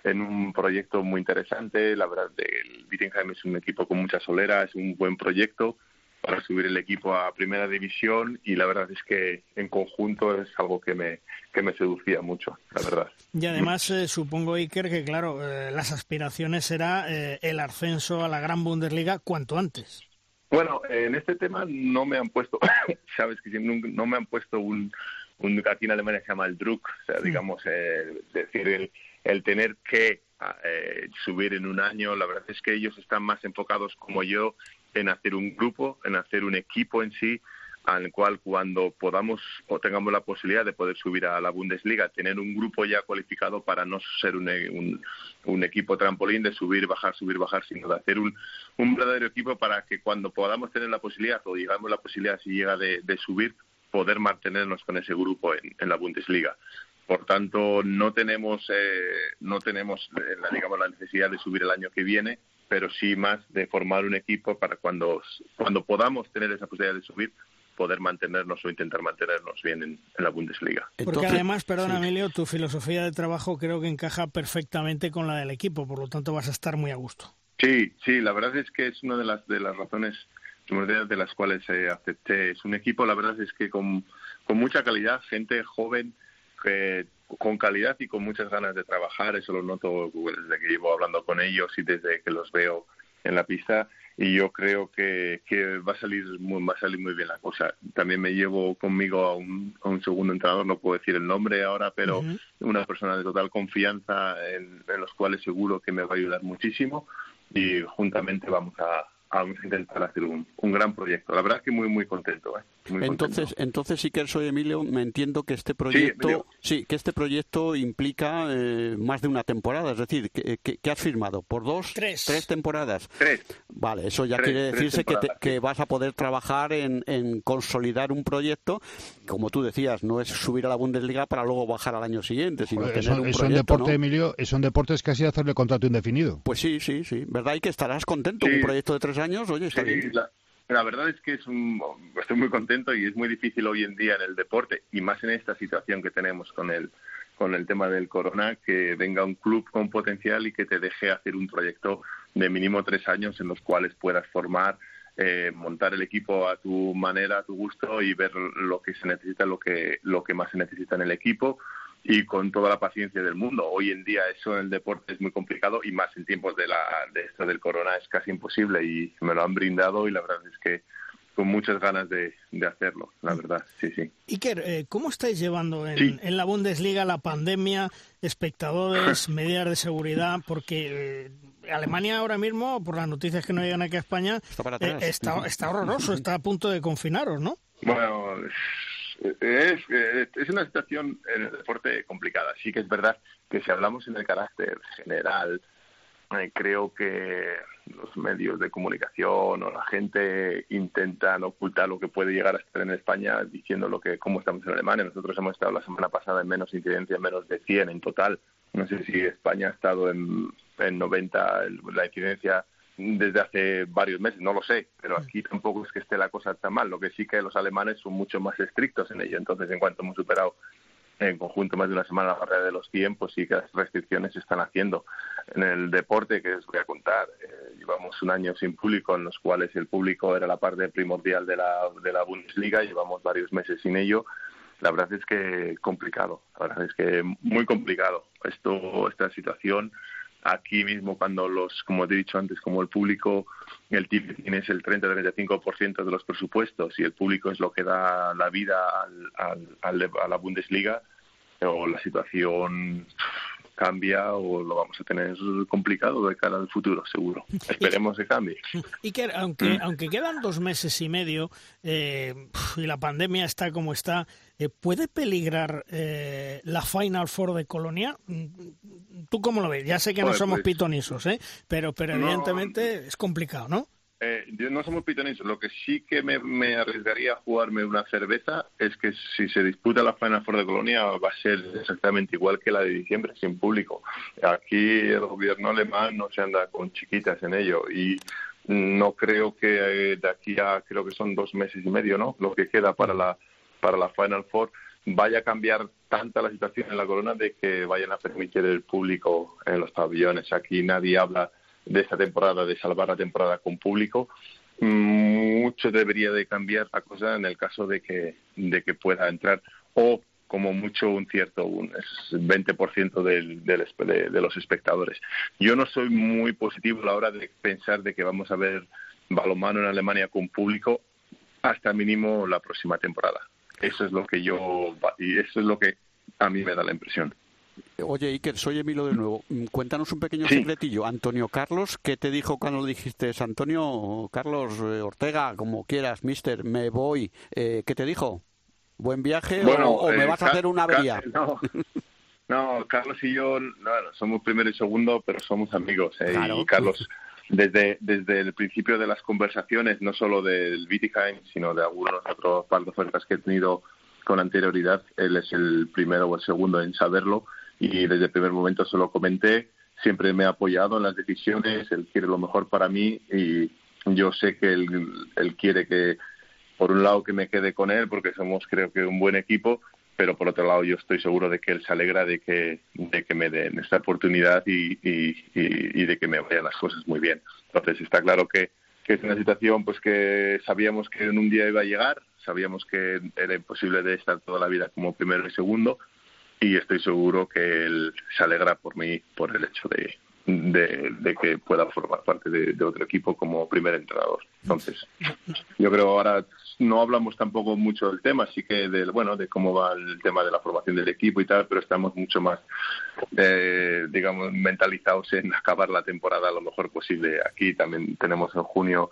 en un proyecto muy interesante. La verdad el Wittenheim es un equipo con mucha solera es un buen proyecto para subir el equipo a primera división y la verdad es que en conjunto es algo que me que me seducía mucho la verdad Y además, eh, supongo, Iker, que claro, eh, las aspiraciones será eh, el ascenso a la gran Bundesliga cuanto antes. Bueno, en este tema no me han puesto, sabes que no, me han puesto un, un aquí en Alemania se llama el Druck, o sea, digamos, eh, decir, el, el tener que eh, subir en un año, la verdad es que ellos están más enfocados como yo en hacer un grupo, en hacer un equipo en sí, al cual cuando podamos o tengamos la posibilidad de poder subir a la Bundesliga, tener un grupo ya cualificado para no ser un, un, un equipo trampolín de subir, bajar, subir, bajar, sino de hacer un, un verdadero equipo para que cuando podamos tener la posibilidad o digamos la posibilidad si llega de, de subir, poder mantenernos con ese grupo en, la Bundesliga. Por tanto, no tenemos, eh, no tenemos eh, la, digamos, la necesidad de subir el año que viene, pero sí más de formar un equipo para cuando, cuando podamos tener esa posibilidad de subir, poder mantenernos o intentar mantenernos bien en, en la Bundesliga. Porque Entonces, además, perdona, sí. Emilio, tu filosofía de trabajo creo que encaja perfectamente con la del equipo, por lo tanto vas a estar muy a gusto. Sí, sí, la verdad es que es una de las de las razones de las cuales eh, acepté. Es un equipo, la verdad es que con, con mucha calidad, gente joven, que, con calidad y con muchas ganas de trabajar. Eso lo noto desde que llevo hablando con ellos y desde que los veo en la pista. Y yo creo que, que va a salir muy, va a salir muy bien la cosa. También me llevo conmigo a un, a un segundo entrenador, no puedo decir el nombre ahora, pero una persona de total confianza en, en los cuales seguro que me va a ayudar muchísimo y juntamente vamos a, a intentar hacer un, un gran proyecto. La verdad es que muy, muy contento. ¿eh? Muy Entonces, contento. entonces sí que soy Emilio, me entiendo que este proyecto, sí, que este proyecto implica eh, más de una temporada, es decir, que, que- que has firmado por dos, Tres. temporadas. Tres. Vale, eso ya Tres- quiere tres decirse que, te- que vas a poder trabajar en, en consolidar un proyecto, como tú decías, no es subir a la Bundesliga para luego bajar al año siguiente, sino Joder, tener eso, un proyecto, deporte, ¿no? Emilio, eso en deporte es casi hacerle contrato indefinido. Pues sí, sí, sí, ¿verdad? Y que estarás contento, Sí. un proyecto de tres años, oye, está Sí, bien. la, la verdad es que es un, estoy muy contento y es muy difícil hoy en día en el deporte y más en esta situación que tenemos con el con el tema del corona que venga un club con potencial y que te deje hacer un proyecto de mínimo tres años en los cuales puedas formar eh, montar el equipo a tu manera a tu gusto y ver lo que se necesita lo que lo que más se necesita en el equipo y con toda la paciencia del mundo. Hoy en día eso en el deporte es muy complicado y más en tiempos de, la, de esto del corona es casi imposible y me lo han brindado y la verdad es que con muchas ganas de, de hacerlo, la verdad, sí, sí. Iker, eh, ¿cómo estáis llevando en, Sí. en la Bundesliga la pandemia, espectadores, medidas de seguridad? Porque eh, Alemania ahora mismo, por las noticias que nos llegan aquí a España, Está para eh, está, está horroroso, está a punto de confinaros, ¿no? Bueno, es, es, es una situación en el deporte complicada. Sí que es verdad que si hablamos en el carácter general, eh, creo que los medios de comunicación o la gente intentan ocultar lo que puede llegar a estar en España diciendo lo que cómo estamos en Alemania. Nosotros hemos estado la semana pasada en menos incidencia, menos de 100 en total. No sé si España ha estado en, en 90, el- la incidencia desde hace varios meses, no lo sé, pero aquí tampoco es que esté la cosa tan mal. Lo que sí que los alemanes son mucho más estrictos en ello. Entonces, en cuanto hemos superado en conjunto más de una semana la barrera de los 100, pues sí que las restricciones se están haciendo. En el deporte, que os voy a contar, eh, llevamos un año sin público, en los cuales el público era la parte primordial de la, de la Bundesliga, llevamos varios meses sin ello. La verdad es que complicado, la verdad es que muy complicado. Esto, esta situación aquí mismo cuando los, como te he dicho antes, como el público, el tiene es el 30-35% de los presupuestos y el público es lo que da la vida al, al, a la Bundesliga, o la situación cambia o lo vamos a tener complicado de cara al futuro, seguro. Esperemos que cambie. Y que aunque, aunque quedan dos meses y medio eh, y la pandemia está como está, ¿puede peligrar eh, la Final Four de Colonia? ¿Tú cómo lo ves? Ya sé que no somos pues, pitonisos, ¿eh? pero, pero evidentemente es complicado, ¿no? Eh, no somos pitonisos. Lo que sí que me, arriesgaría a jugarme una cerveza es que si se disputa la Final Four de Colonia va a ser exactamente igual que la de diciembre, sin público. Aquí el gobierno alemán no se anda con chiquitas en ello y no creo que eh, de aquí a creo que son dos meses y medio, ¿no? Lo que queda para la para la Final Four vaya a cambiar tanta la situación en la corona de que vayan a permitir el público en los pabellones. Aquí nadie habla de esta temporada, de salvar la temporada con público, mucho debería de cambiar la cosa en el caso de que, de que pueda entrar o como mucho un cierto un 20% del, del, de, de, los espectadores. Yo no soy muy positivo a la hora de pensar de que vamos a ver balonmano en Alemania con público hasta mínimo la próxima temporada. Eso es lo que yo y eso es lo que a mí me da la impresión. Oye, Iker, soy Emilio de nuevo. Mm, cuéntanos un pequeño secretillo. Antonio Carlos, ¿qué te dijo cuando dijiste, Antonio Carlos eh, Ortega, como quieras, mister, me voy? Eh, ¿Qué te dijo? ¿Buen viaje o, me eh, vas a hacer una avería? No, Carlos y yo somos primero y segundo, pero somos amigos. Y Carlos, desde, desde el principio de las conversaciones, no solo del Wittigheim, sino de algunos otros par de ofertas que he tenido con anterioridad, él es el primero o el segundo en saberlo y desde el primer momento se lo comenté, siempre me ha apoyado en las decisiones, él quiere lo mejor para mí y yo sé que él, él quiere que, por un lado, que me quede con él porque somos creo que un buen equipo, pero por otro lado yo estoy seguro de que él se alegra de que, de que me den esta oportunidad y, y, y, de que me vayan las cosas muy bien. Entonces está claro que, que es una situación pues que sabíamos que en un día iba a llegar, sabíamos que era imposible de estar toda la vida como primero y segundo, y estoy seguro que él se alegra por mí por el hecho de, de, que pueda formar parte de, otro equipo como primer entrenador. Entonces, yo creo ahora no hablamos tampoco mucho del tema, así que del bueno de cómo va el tema de la formación del equipo y tal, pero estamos mucho más, eh, digamos, mentalizados en acabar la temporada lo mejor posible. Aquí también tenemos en junio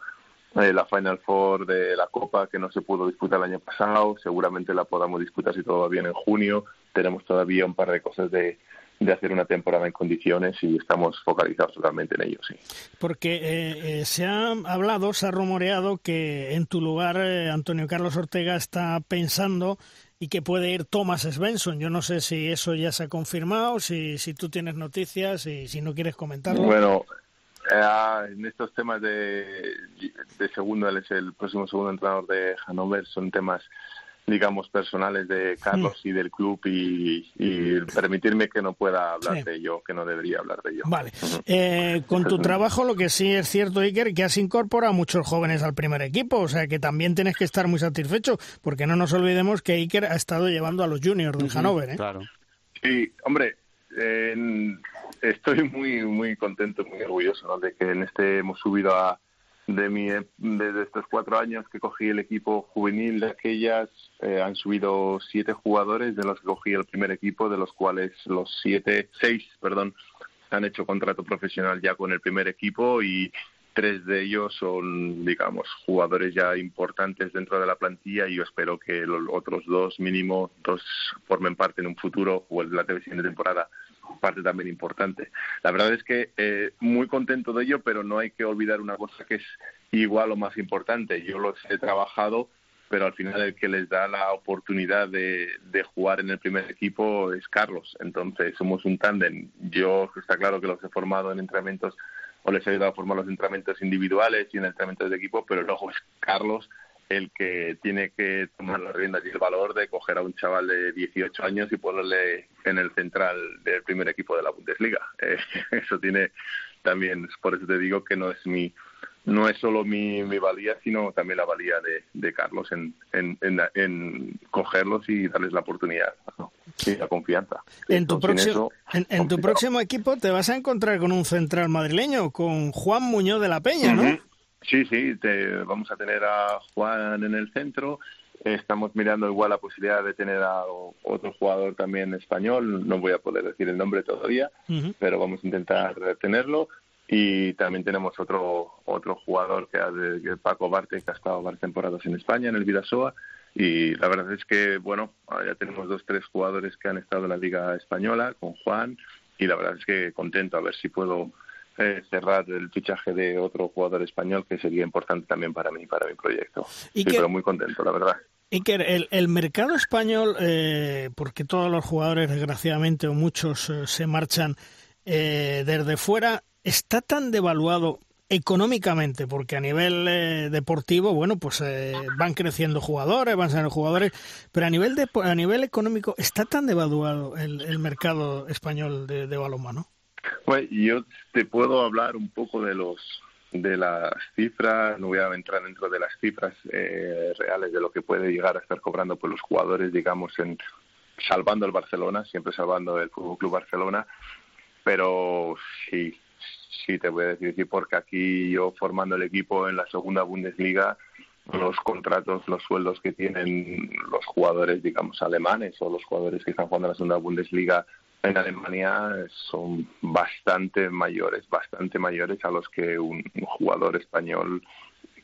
eh, la Final Four de la Copa que no se pudo disputar el año pasado, seguramente la podamos disputar si todo va bien en junio tenemos todavía un par de cosas de, de hacer una temporada en condiciones y estamos focalizados totalmente en ello, sí. Porque eh, eh, se ha hablado, se ha rumoreado que en tu lugar eh, Antonio Carlos Ortega está pensando y que puede ir Thomas Svensson. Yo no sé si eso ya se ha confirmado, si, si tú tienes noticias y si no quieres comentarlo. Bueno, en estos temas de, de segundo, él es el próximo segundo entrenador de Hannover, son temas digamos, personales de Carlos y del club y, permitirme que no pueda hablar de ello, que no debería hablar de ello. Vale. Eh, con tu trabajo lo que sí es cierto, Iker, que has incorporado a muchos jóvenes al primer equipo, o sea que también tienes que estar muy satisfecho, porque no nos olvidemos que Iker ha estado llevando a los juniors del Hannover. ¿eh? Claro. Sí, hombre, estoy muy muy contento, muy orgulloso de que en este hemos subido a de mi desde estos cuatro años que cogí el equipo juvenil de aquellas eh, han subido siete jugadores de los que cogí el primer equipo de los cuales los siete seis perdón han hecho contrato profesional ya con el primer equipo y tres de ellos son digamos jugadores ya importantes dentro de la plantilla y yo espero que los otros dos mínimo dos formen parte en un futuro o en la de temporada parte también importante. La verdad es que eh, muy contento de ello, pero no hay que olvidar una cosa que es igual o más importante. Yo los he trabajado, pero al final el que les da la oportunidad de, de jugar en el primer equipo es Carlos. Entonces somos un tándem. Yo está claro que los he formado en entrenamientos o les he ayudado a formar los entrenamientos individuales y en entrenamientos de equipo, pero luego es Carlos el que tiene que tomar las riendas y el valor de coger a un chaval de 18 años y ponerle en el central del primer equipo de la Bundesliga. Eh, eso tiene también, por eso te digo que no es mi no es solo mi, mi valía, sino también la valía de, de Carlos en, en, en, cogerlos y darles la oportunidad y la confianza. En tu, próximo, en, tu próximo equipo te vas a encontrar con un central madrileño, con Juan Muñoz de la Peña, ¿no? Sí, sí, te, vamos a tener a Juan en el centro. Estamos mirando igual la posibilidad de tener a otro jugador también español. No voy a poder decir el nombre todavía, pero vamos a intentar tenerlo. Y también tenemos otro otro jugador que es Paco Barte, que ha estado varias temporadas en España, en el Vidasoa. Y la verdad es que, bueno, ya tenemos dos, tres jugadores que han estado en la Liga Española con Juan. Y la verdad es que contento a ver si puedo eh, cerrar el fichaje de otro jugador español que sería importante también para mí, para mi proyecto. Y pero muy contento, la verdad. Y que el, el mercado español, eh, porque todos los jugadores, desgraciadamente, o muchos eh, se marchan desde fuera, está tan devaluado económicamente, porque a nivel deportivo, bueno, pues van creciendo jugadores, van saliendo jugadores, pero a nivel de, a nivel económico está tan devaluado el, el mercado español de, de balonmano. Bueno, yo te puedo hablar un poco de los de las cifras, no voy a entrar dentro de las cifras eh, reales de lo que puede llegar a estar cobrando por los jugadores, digamos, en salvando el Barcelona, siempre salvando el Fútbol Club Barcelona, pero sí, sí te voy a decir, sí, porque aquí yo formando el equipo en la segunda Bundesliga, los contratos, los sueldos que tienen los jugadores, digamos, alemanes o los jugadores que están jugando en la segunda Bundesliga en Alemania son bastante mayores, bastante mayores a los que un, jugador español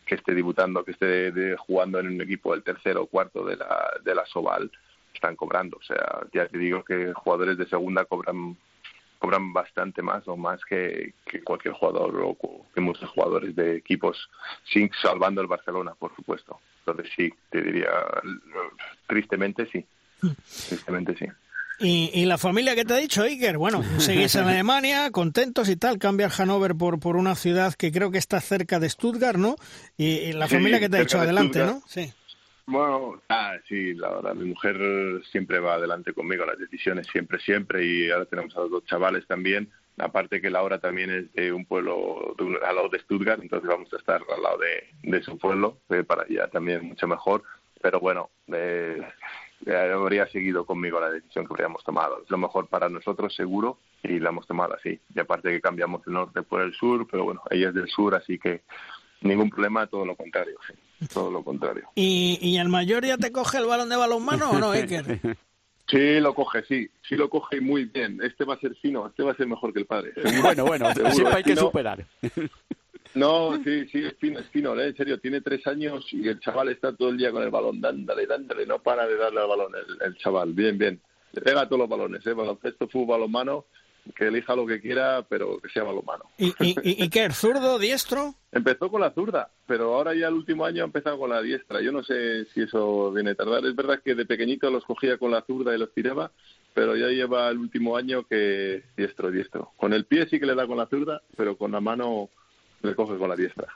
que esté debutando, que esté jugando en un equipo del tercero o cuarto de la, de la Soval están cobrando. O sea, ya te digo que jugadores de segunda cobran cobran bastante más o más que, que cualquier jugador o que muchos jugadores de equipos, sin salvando el Barcelona, por supuesto. Entonces sí, te diría, tristemente sí, hmm. tristemente sí. Y, la familia que te ha dicho, Iker, bueno, seguís en Alemania, contentos y tal, cambia Hannover por, por una ciudad que creo que está cerca de Stuttgart, ¿no? Y, la familia que te ha dicho, adelante, ¿no? Sí. Bueno, ah, sí, la verdad, mi mujer siempre va adelante conmigo, las decisiones siempre, siempre, y ahora tenemos a los dos chavales también, aparte que Laura también es de un pueblo al lado de Stuttgart, entonces vamos a estar al lado de, de su pueblo, eh, para ella también mucho mejor, pero bueno, eh, habría seguido conmigo la decisión que habríamos tomado. Es lo mejor para nosotros, seguro, y la hemos tomado así. Y aparte que cambiamos el norte por el sur, pero bueno, ella es del sur, así que ningún problema, todo lo contrario, sí, todo lo contrario. ¿Y, y el mayor ya te coge el balón de balonmano o no, Iker? Sí, lo coge, sí, sí lo coge muy bien. Este va a ser fino, este va a ser mejor que el padre. Bueno, bueno, siempre hay que superar. No, sí, sí, es fino, es fino, ¿eh? en serio, tiene tres años y el chaval está todo el día con el balón, dándole, dándole, no para de darle al balón el, chaval, bien, bien. Le pega a todos los balones, ¿eh? baloncesto, fútbol, mano, que elija lo que quiera, pero que sea balonmano. ¿Y, y, y, qué, zurdo, diestro? Empezó con la zurda, pero ahora ya el último año ha empezado con la diestra. Yo no sé si eso viene a tardar. Es verdad que de pequeñito los cogía con la zurda y los tiraba, pero ya lleva el último año que diestro, diestro. Con el pie sí que le da con la zurda, pero con la mano le coges con la diestra.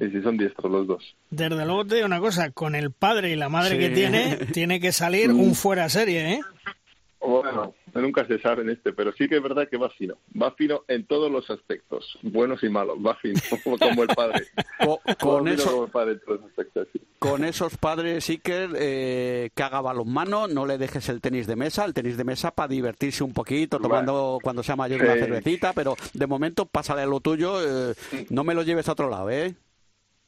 Y si son diestros los dos. Desde luego te digo una cosa, con el padre y la madre que tiene, tiene que salir un fuera serie, ¿eh? Bueno, nunca se sabe en este, pero sí que es verdad que va fino. Va fino en todos los aspectos, buenos y malos. Va fino, como el padre. con, eso, con esos padres, Iker, eh, que haga balonmano, no le dejes el tenis de mesa. El tenis de mesa para divertirse un poquito, tomando cuando sea mayor una cervecita, pero de momento pásale a lo tuyo. Eh, no me lo lleves a otro lado, ¿eh?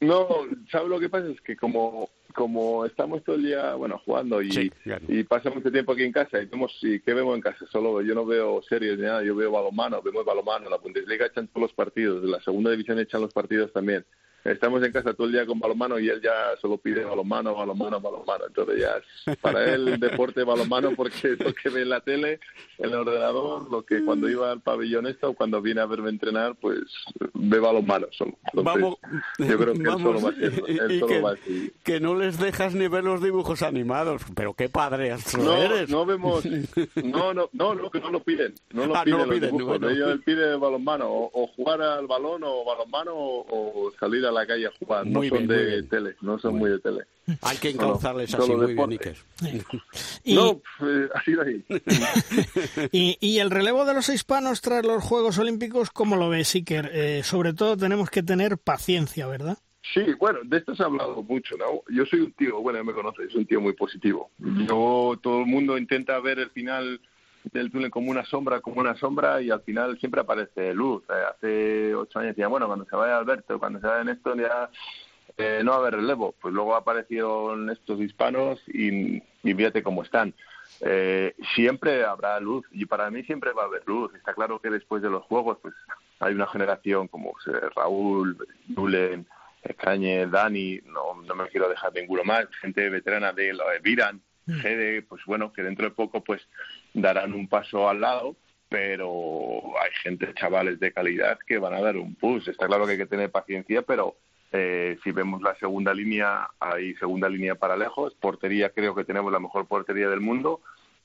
No, ¿sabes lo que pasa? Es que como como estamos todo el día, bueno, jugando y, y pasamos mucho tiempo aquí en casa y vemos, y ¿qué vemos en casa? Solo yo no veo series ni nada, yo veo balonmano, vemos balonmano, la Bundesliga echan todos los partidos, la segunda división echan los partidos también. Estamos en casa todo el día con balonmano y él ya solo pide balonmano, balonmano, balonmano. Entonces ya para él el deporte balonmano porque es lo que ve en la tele, en el ordenador, lo que cuando iba al pabellón esto o cuando viene a verme entrenar, pues ve balonmano solo. Vamos, yo creo que él vamos, solo va a ser- él solo que, va a ser- que no les dejas ni ver los dibujos animados. Pero qué padre No, eres. no vemos, no, no, no, no, que no lo piden, no lo Ah, no piden lo los piden, dibujos. bueno. Ellos él pide balonmano, o, o jugar al balón o balonmano o, o salir a la calle a jugar. Muy no son bien, de bien. tele, no son muy de tele. Hay que encauzarles así, muy bien. Iker. Y, No, eh, sido ahí. y, y el relevo de los hispanos tras los Juegos Olímpicos, ¿cómo lo ves, Iker? Eh, sobre todo tenemos que tener paciencia, ¿verdad? Sí, bueno, de esto se ha hablado mucho, ¿no? Yo soy un tío, bueno, ya me conoces, soy un tío muy positivo. Yo, todo el mundo intenta ver el final del túnel como una sombra, como una sombra, y al final siempre aparece luz. Eh, hace ocho años decía, bueno, cuando se vaya Alberto, cuando se vaya Néstor, ya eh, no va a haber relevo. Pues luego aparecieron estos hispanos y, y fíjate cómo están. Eh, siempre habrá luz y para mí siempre va a haber luz. Está claro que después de los juegos, pues hay una generación como Raúl, Julen, eh, Cañe, Dani, no, no me quiero dejar ninguno más, gente veterana de la de Viran, Gede, pues bueno, que dentro de poco pues darán un paso al lado, pero hay gente, chavales de calidad que van a dar un push. Está claro que hay que tener paciencia, pero eh, si vemos la segunda línea, hay segunda línea para lejos, portería creo que tenemos la mejor portería del mundo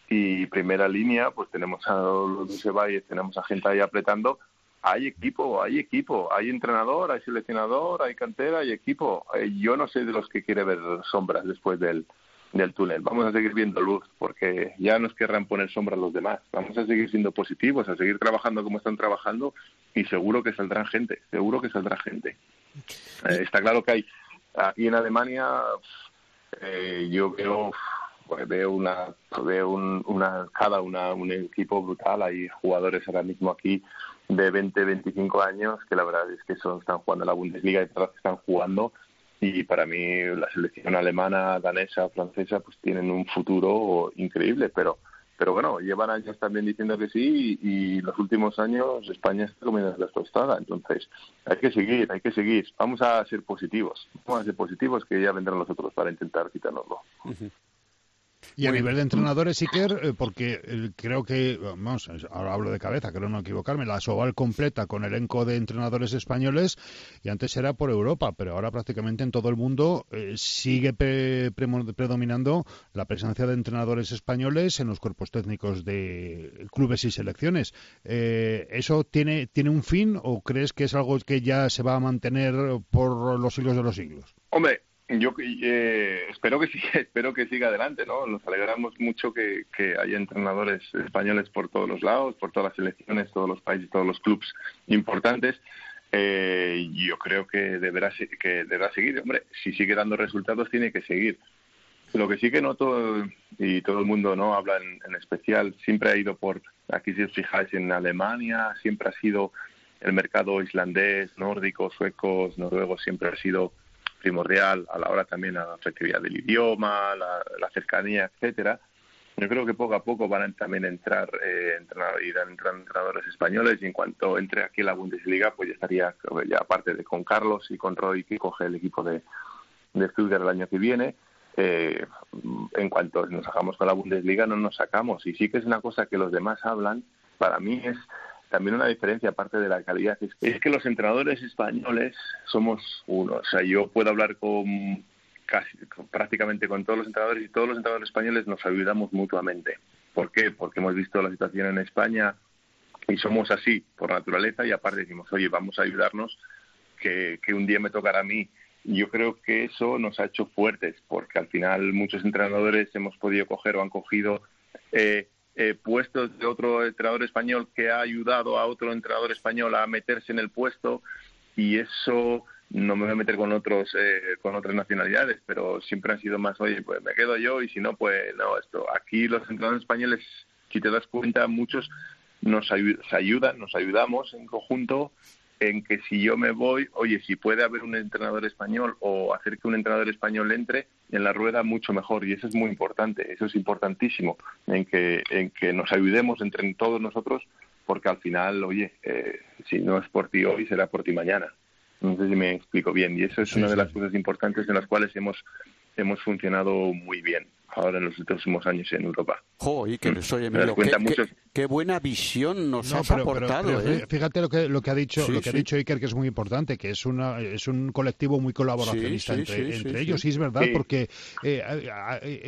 y primera línea, pues tenemos a los Ceballos, tenemos a gente ahí apretando. Hay equipo, hay equipo, hay entrenador, hay seleccionador, hay cantera, hay equipo. Eh, yo no sé de los que quiere ver sombras después del, del túnel. Vamos a seguir viendo luz, porque ya nos querrán poner sombras los demás. Vamos a seguir siendo positivos, a seguir trabajando como están trabajando y seguro que saldrá gente, seguro que saldrá gente. Eh, está claro que hay aquí en Alemania eh, yo veo pues veo una veo un, una cada una un equipo brutal hay jugadores ahora mismo aquí de 20 25 años que la verdad es que son están jugando en la Bundesliga y están jugando y para mí la selección alemana danesa francesa pues tienen un futuro increíble pero pero bueno, llevan años también diciendo que sí y, y los últimos años España está comiendo la tostada. Entonces, hay que seguir, hay que seguir. Vamos a ser positivos. Vamos a ser positivos que ya vendrán los otros para intentar quitárnoslo. Y a nivel de entrenadores, Iker, eh, porque eh, creo que, vamos, ahora hablo de cabeza, creo no equivocarme, la Soval completa con elenco de entrenadores españoles y antes era por Europa, pero ahora prácticamente en todo el mundo eh, sigue pre- predominando la presencia de entrenadores españoles en los cuerpos técnicos de clubes y selecciones. Eh, ¿Eso tiene, tiene un fin o crees que es algo que ya se va a mantener por los siglos de los siglos? Hombre, yo eh, espero que siga, espero que siga adelante, ¿no? Nos alegramos mucho que, que haya entrenadores españoles por todos los lados, por todas las selecciones, todos los países, todos los clubes importantes. Eh, yo creo que deberá que deberá seguir. Hombre, si sigue dando resultados tiene que seguir. Lo que sí que noto y todo el mundo no habla en, en especial siempre ha ido por aquí si os fijáis en Alemania siempre ha sido el mercado islandés, nórdico, suecos, noruegos siempre ha sido primordial a la hora también a la flexibilidad del idioma, la, la cercanía, etcétera. Yo creo que poco a poco van a también entrar, eh, entrenar, irán entrando entrenadores españoles y en cuanto entre aquí la Bundesliga, pues ya estaría, ya aparte de con Carlos y con Roy, que coge el equipo de, de Stuttgart el año que viene, eh, en cuanto nos hagamos con la Bundesliga no nos sacamos. Y sí que es una cosa que los demás hablan, para mí es también una diferencia aparte de la calidad es que, es que los entrenadores españoles somos uno. O sea yo puedo hablar con casi prácticamente con todos los entrenadores y todos los entrenadores españoles nos ayudamos mutuamente. ¿por qué? porque hemos visto la situación en España y somos así por naturaleza y aparte decimos oye vamos a ayudarnos que, que un día me tocará a mí yo creo que eso nos ha hecho fuertes porque al final muchos entrenadores hemos podido coger o han cogido eh, eh, puestos de otro entrenador español que ha ayudado a otro entrenador español a meterse en el puesto y eso no me voy a meter con otros eh, con otras nacionalidades pero siempre han sido más oye pues me quedo yo y si no pues no esto aquí los entrenadores españoles si te das cuenta muchos nos, ayu- se ayudan nos ayudamos en conjunto en que si yo me voy, oye, si puede haber un entrenador español o hacer que un entrenador español entre en la rueda, mucho mejor. Y eso es muy importante, eso es importantísimo, en que, en que nos ayudemos entre todos nosotros, porque al final, oye, eh, si no es por ti hoy, será por ti mañana. No sé si me explico bien. Y eso es una de las cosas importantes en las cuales hemos, hemos funcionado muy bien ahora en los últimos años en Europa. Jo, que Mm. soy Emilio, cuenta qué, muchos- qué- qué buena visión nos No, has pero- aportado, pero ¿eh? Fíjate lo que, lo que ha dicho, Sí, lo que sí. ha dicho Iker, que es muy importante, que es una es un colectivo muy colaboracionista Sí, sí, entre, entre sí. ellos. Y es verdad, Sí. porque eh,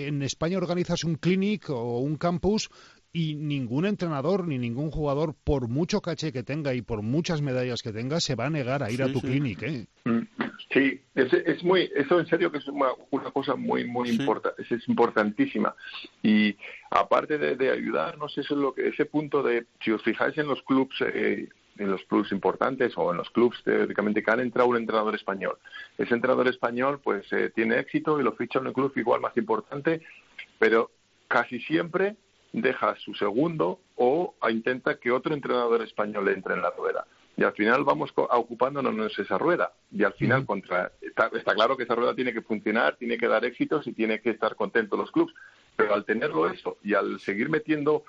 en España organizas un clinic o un campus y ningún entrenador ni ningún jugador, por mucho caché que tenga y por muchas medallas que tenga, se va a negar a ir a tu sí. clinic. ¿eh? Mm, Sí, es, es muy, eso en serio que es una, una cosa muy, muy Sí. importante, es, es importantísima. Y aparte de, de ayudarnos, eso es lo que, ese punto de, si os fijáis en los clubs, eh, en los clubs importantes o en los clubs teóricamente que han entrado un entrenador español. Ese entrenador español, pues, eh, tiene éxito y lo ficha en el club igual más importante, pero casi siempre deja su segundo o intenta que otro entrenador español entre en la rueda. Y al final vamos ocupándonos en esa rueda. Y al final, contra, está, está claro que esa rueda tiene que funcionar, tiene que dar éxitos y tiene que estar contentos los clubes. Pero al tenerlo eso y al seguir metiendo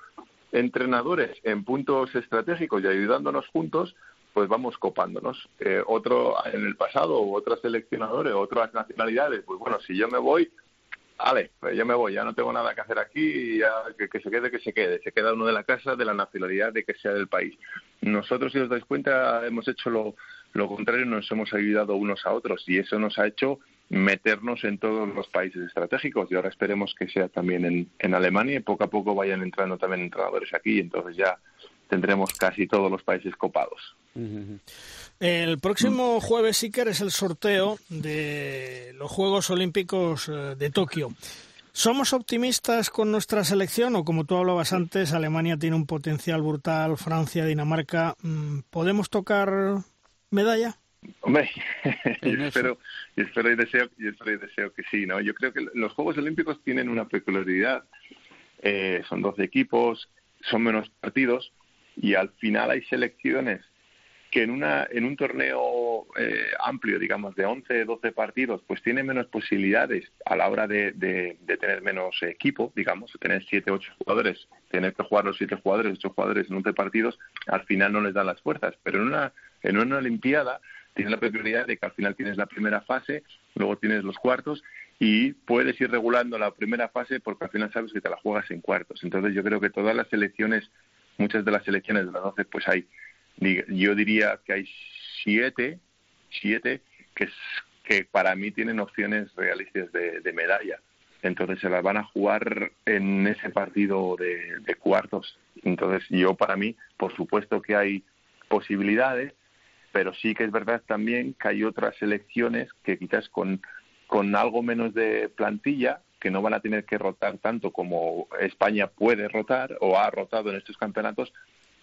entrenadores en puntos estratégicos y ayudándonos juntos, pues vamos copándonos. Eh, otro en el pasado, otros seleccionadores, otras nacionalidades, pues bueno, si yo me voy, vale, pues yo me voy, ya no tengo nada que hacer aquí, ya que, que se quede, que se quede. Se queda uno de la casa, de la nacionalidad, de que sea del país. Nosotros, si os dais cuenta, hemos hecho lo, lo contrario, nos hemos ayudado unos a otros y eso nos ha hecho meternos en todos los países estratégicos y ahora esperemos que sea también en, en Alemania y poco a poco vayan entrando también entrenadores aquí y entonces ya tendremos casi todos los países copados. El próximo jueves, Iker, es el sorteo de los Juegos Olímpicos eh, de Tokio. ¿Somos optimistas con nuestra selección o como tú hablabas antes, Alemania tiene un potencial brutal, Francia, Dinamarca, mm, ¿podemos tocar medalla? Hombre, yo espero, yo espero y deseo, yo espero y deseo que sí, ¿no? Yo creo que los Juegos Olímpicos tienen una peculiaridad. Eh, son 12 equipos, son menos partidos y al final hay selecciones que en una en un torneo eh, amplio, digamos, de 11, 12 partidos, pues tiene menos posibilidades a la hora de, de, tener menos equipo, digamos, tener 7, 8 jugadores, tener que jugar los 7 jugadores, 8 jugadores en 11 partidos, al final no les dan las fuerzas. Pero en una, en una Olimpiada tiene la peculiaridad de que al final tienes la primera fase, luego tienes los cuartos y puedes ir regulando la primera fase porque al final sabes que te la juegas en cuartos. Entonces yo creo que todas las selecciones, muchas de las selecciones de las 12, pues hay yo diría que hay siete, siete que, que para mí tienen opciones realistas de, de medalla. Entonces se las van a jugar en ese partido de, de cuartos. Entonces yo para mí, por supuesto que hay posibilidades, pero sí que es verdad también que hay otras selecciones que quizás con, con algo menos de plantilla, que no van a tener que rotar tanto como España puede rotar o ha rotado en estos campeonatos,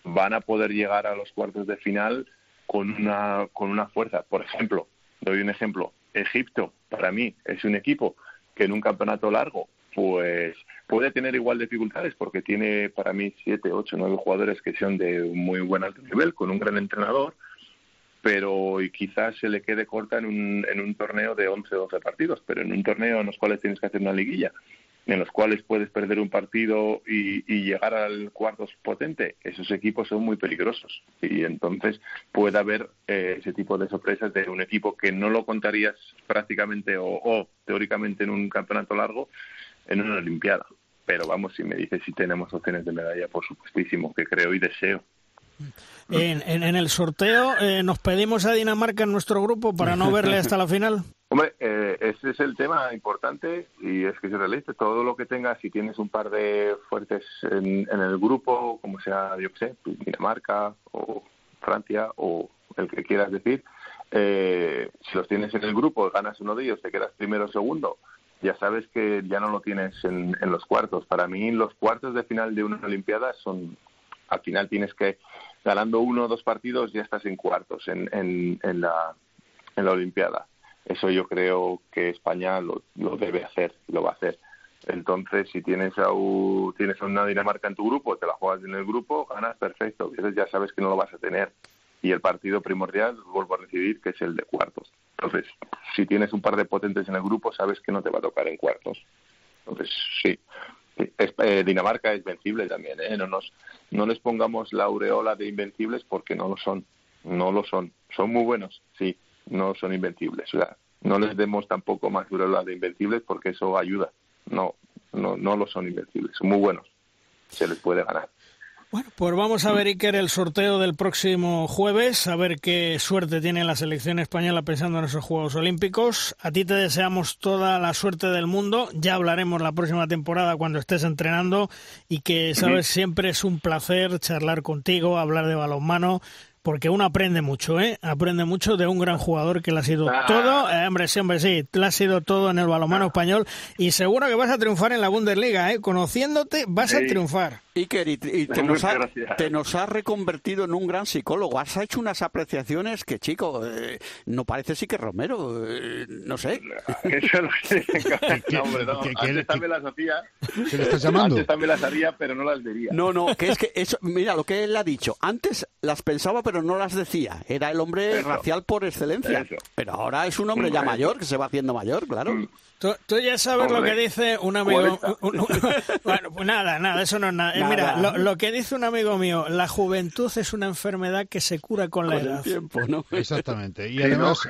van a poder llegar a los cuartos de final con una, con una fuerza. Por ejemplo, doy un ejemplo, Egipto para mí es un equipo que en un campeonato largo pues puede tener igual dificultades porque tiene para mí siete, ocho, nueve jugadores que son de muy buen alto nivel, con un gran entrenador, pero y quizás se le quede corta en un, en un torneo de 11 o 12 partidos, pero en un torneo en los cuales tienes que hacer una liguilla, en los cuales puedes perder un partido y, llegar al cuartos potente, esos equipos son muy peligrosos. Y entonces puede haber eh, ese tipo de sorpresas de un equipo que no lo contarías prácticamente o, o teóricamente en un campeonato largo en una Olimpiada. Pero vamos, si me dices si tenemos opciones de medalla, por supuestísimo, que creo y deseo. En, en- el sorteo eh, nos pedimos a Dinamarca en nuestro grupo para no verle hasta la final. Hombre, eh, ese es el tema importante y es que se realice todo lo que tengas, si tienes un par de fuertes en, en el grupo, como sea, yo qué sé, Dinamarca o Francia o el que quieras decir, eh, si los tienes en el grupo, ganas uno de ellos, te quedas primero o segundo, ya sabes que ya no lo tienes en, en los cuartos. Para mí, los cuartos de final de una Olimpiada son, al final tienes que, ganando uno o dos partidos, ya estás en cuartos en, en, en la, en la Olimpiada. Eso yo creo que España lo, lo debe hacer, lo va a hacer. Entonces, si tienes a, u- tienes a una Dinamarca en tu grupo, te la juegas en el grupo, ganas perfecto. Entonces ya sabes que no lo vas a tener. Y el partido primordial, vuelvo a recibir, que es el de cuartos. Entonces, si tienes un par de potentes en el grupo, sabes que no te va a tocar en cuartos. Entonces, sí. Eh, Dinamarca es vencible también, ¿eh? No, nos, no les pongamos la aureola de invencibles porque no lo son. No lo son. Son muy buenos, sí, no son invencibles. O sea, no les demos tampoco más dura de invencibles porque eso ayuda. No, no, no lo son invencibles, son muy buenos. Se les puede ganar. Bueno, pues vamos a ver, Iker, el sorteo del próximo jueves, a ver qué suerte tiene la selección española pensando en esos Juegos Olímpicos. A ti te deseamos toda la suerte del mundo. Ya hablaremos la próxima temporada cuando estés entrenando y que, sabes, siempre es un placer charlar contigo, hablar de balonmano porque uno aprende mucho, ¿eh? Aprende mucho de un gran jugador que le ha sido Ah. todo, eh, hombre, sí, hombre, sí, le ha sido todo en el balonmano español y seguro que vas a triunfar en la Bundesliga, ¿eh? Conociéndote, vas a triunfar. Iker, y, y te, nos ha, te nos has reconvertido en un gran psicólogo. Has hecho unas apreciaciones que, chico, eh, no parece sí que Romero. eh, no sé. Eso lo. ¿Qué- No, hombre, no. qué- qué- Antes también las hacía. ¿Qué le estás llamando? Antes también las haría, pero no las diría. No, no, que es que eso, mira lo que él ha dicho. Antes las pensaba, pero no las decía. Era el hombre Eso. racial por excelencia. Eso. Pero ahora es un hombre ya Eso. mayor, que se va haciendo mayor, claro. Tú, tú ya sabes lo que dice un amigo. 40. un- un- bueno, pues nada, nada, eso no es nada. Eh, Nada. Mira, lo, lo que dice un amigo mío, la juventud es una enfermedad que se cura con la Con el edad. tiempo, ¿no? Exactamente. Y además,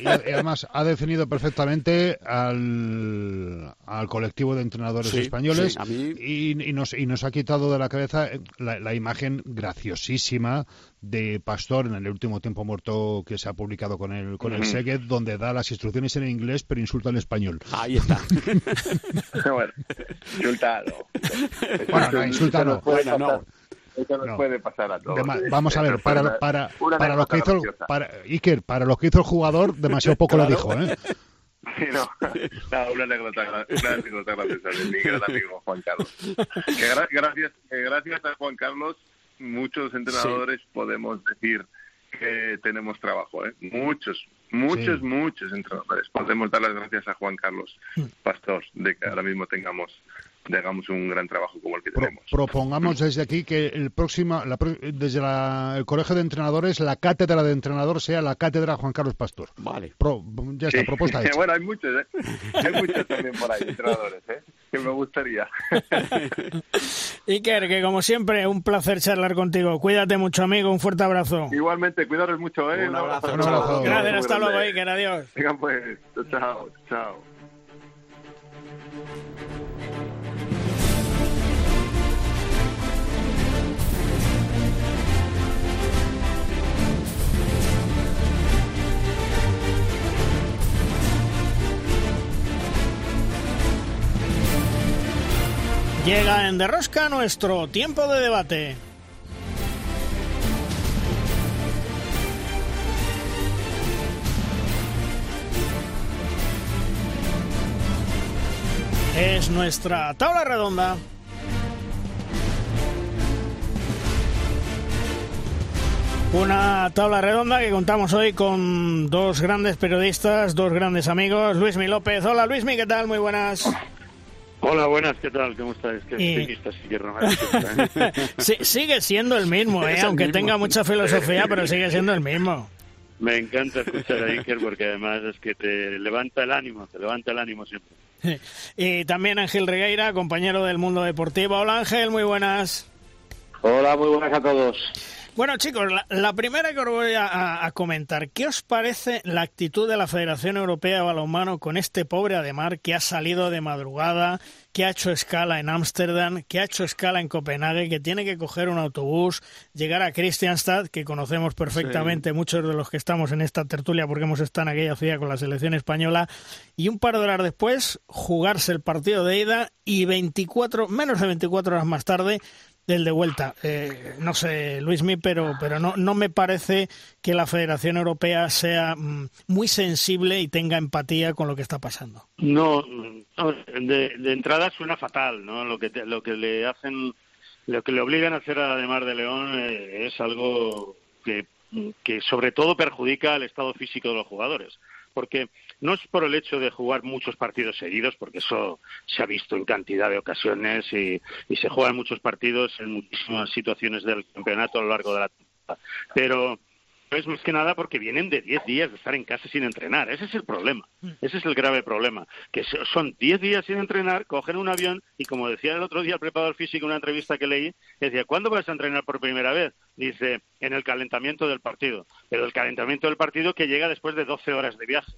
y, y además ha definido perfectamente al, al colectivo de entrenadores Sí, españoles sí, a mí- y, y nos, y nos ha quitado de la cabeza la, la imagen graciosísima de Pastor en el último tiempo muerto que se ha publicado con el, con el. Seged, donde da las instrucciones en inglés pero insulta en español. Ahí está. bueno, insultado. Bueno, no. Bueno, no. Eso nos No. puede pasar a todos. Dema- vamos a ver, para, para, para lo que hizo para, Iker, para lo que hizo el jugador, demasiado poco lo dijo, ¿eh? Sí, no. No, una anécdota, una anécdota graciosa de mi gran amigo Juan Carlos. Que gra- gracias, que gracias a Juan Carlos, muchos entrenadores podemos decir que tenemos trabajo, ¿eh? Muchos, muchos, Sí. muchos entrenadores. Podemos dar las gracias a Juan Carlos Pastor de que ahora mismo tengamos, tengamos un gran trabajo como el que Pro- tenemos. propongamos desde aquí que el próximo, la desde la- el Colegio de Entrenadores, la cátedra de entrenador sea la cátedra Juan Carlos Pastor. Vale. Pro- ya está, Sí. propuesta hecha. bueno, hay muchos, ¿eh? Hay muchos también por ahí, entrenadores, ¿eh? Que me gustaría. Iker, que como siempre, un placer charlar contigo. Cuídate mucho, amigo. Un fuerte abrazo. Igualmente, cuidaros mucho, ¿eh? Un abrazo, un abrazo. Gracias, hasta luego. Iker. Adiós. Venga, pues, chao, chao. Llega en Derrosca nuestro tiempo de debate. Es nuestra tabla redonda. Una tabla redonda que contamos hoy con dos grandes periodistas, dos grandes amigos. Luismi López. Hola Luismi, ¿qué tal? Muy buenas. Hola, buenas, ¿qué tal? ¿Cómo estáis? Qué ¿eh? Sí, sigue siendo el mismo, ¿eh? Aunque mismo. tenga mucha filosofía, pero sigue siendo el mismo. Me encanta escuchar a Iker porque además es que te levanta el ánimo, te levanta el ánimo siempre. Y también Ángel Regueira, compañero del mundo deportivo. Hola Ángel, muy buenas. Hola, muy buenas a todos. Bueno chicos, la, la primera que os voy a- comentar, ¿qué os parece la actitud de la Federación Europea de Balonmano con este pobre Ademar que ha salido de madrugada, que ha hecho escala en Ámsterdam, que ha hecho escala en Copenhague, que tiene que coger un autobús, llegar a Kristianstad, que conocemos perfectamente muchos de los que estamos en esta tertulia porque hemos estado en aquella ciudad con la selección española, y un par de horas después jugarse el partido de ida y 24, menos de 24 horas más tarde del de vuelta. Eh, no sé, Luismi, pero, pero no, no me parece que la Federación Europea sea mm, muy sensible y tenga empatía con lo que está pasando. No, de, de entrada suena fatal, ¿no? Lo que te- lo que le hacen, lo que le obligan a hacer a Ademar de León eh, es algo que, que sobre todo perjudica al estado físico de los jugadores. Porque no es por el hecho de jugar muchos partidos seguidos, porque eso se ha visto en cantidad de ocasiones y, y se juegan muchos partidos en muchísimas situaciones del campeonato a lo largo de la temporada. Pero es más que nada porque vienen de 10 días de estar en casa sin entrenar. Ese es el problema. Ese es el grave problema. Que son 10 días sin entrenar, cogen un avión y, como decía el otro día el preparador físico en una entrevista que leí, decía, ¿cuándo vas a entrenar por primera vez? Dice, en el calentamiento del partido. Pero el calentamiento del partido que llega después de 12 horas de viaje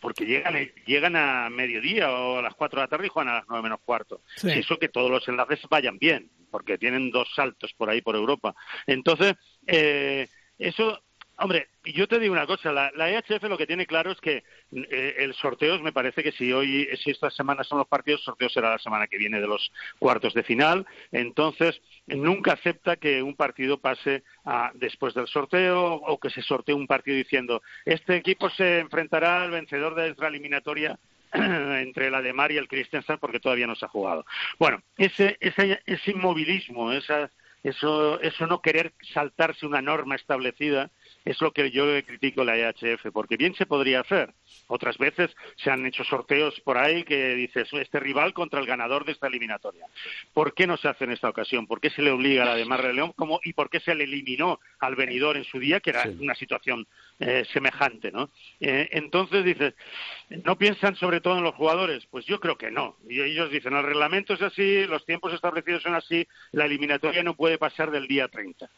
porque llegan, llegan a mediodía o a las 4 de la tarde y juegan a las 9 menos cuarto. Eso que todos los enlaces vayan bien, porque tienen dos saltos por ahí por Europa. Entonces, eh, eso Hombre, yo te digo una cosa, la, EHF lo que tiene claro es que eh, el sorteo, me parece que si hoy, si esta semana son los partidos, el sorteo será la semana que viene de los cuartos de final. Entonces, nunca acepta que un partido pase a, después del sorteo o que se sortee un partido diciendo este equipo se enfrentará al vencedor de la eliminatoria entre la de Mar y el Christensen porque todavía no se ha jugado. Bueno, ese, ese, ese inmovilismo, esa, eso, eso no querer saltarse una norma establecida, es lo que yo critico la EHF, porque bien se podría hacer. Otras veces se han hecho sorteos por ahí que dices, este rival contra el ganador de esta eliminatoria. ¿Por qué no se hace en esta ocasión? ¿Por qué se le obliga a la de Mar de León? ¿Y por qué se le eliminó al venidor en su día, que era una situación eh, semejante? ¿no? Eh, entonces dices, ¿no piensan sobre todo en los jugadores? Pues yo creo que no. Y ellos dicen, el reglamento es así, los tiempos establecidos son así, la eliminatoria no puede pasar del día 30.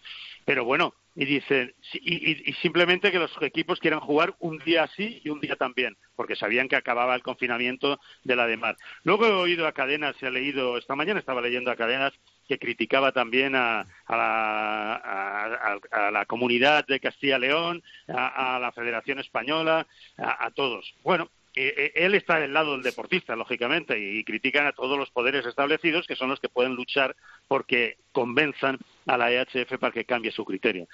Pero bueno, y dicen y, simplemente que los equipos quieran jugar un día así y un día también, porque sabían que acababa el confinamiento de la de mar. Luego he oído a Cadenas, he leído, esta mañana estaba leyendo a Cadenas que criticaba también a, la, comunidad de Castilla-León, a, la Federación Española, a todos. Bueno, eh, eh, él está del lado del deportista, lógicamente, y, critican a todos los poderes establecidos, que son los que pueden luchar porque convenzan a la EHF para que cambie su criterio.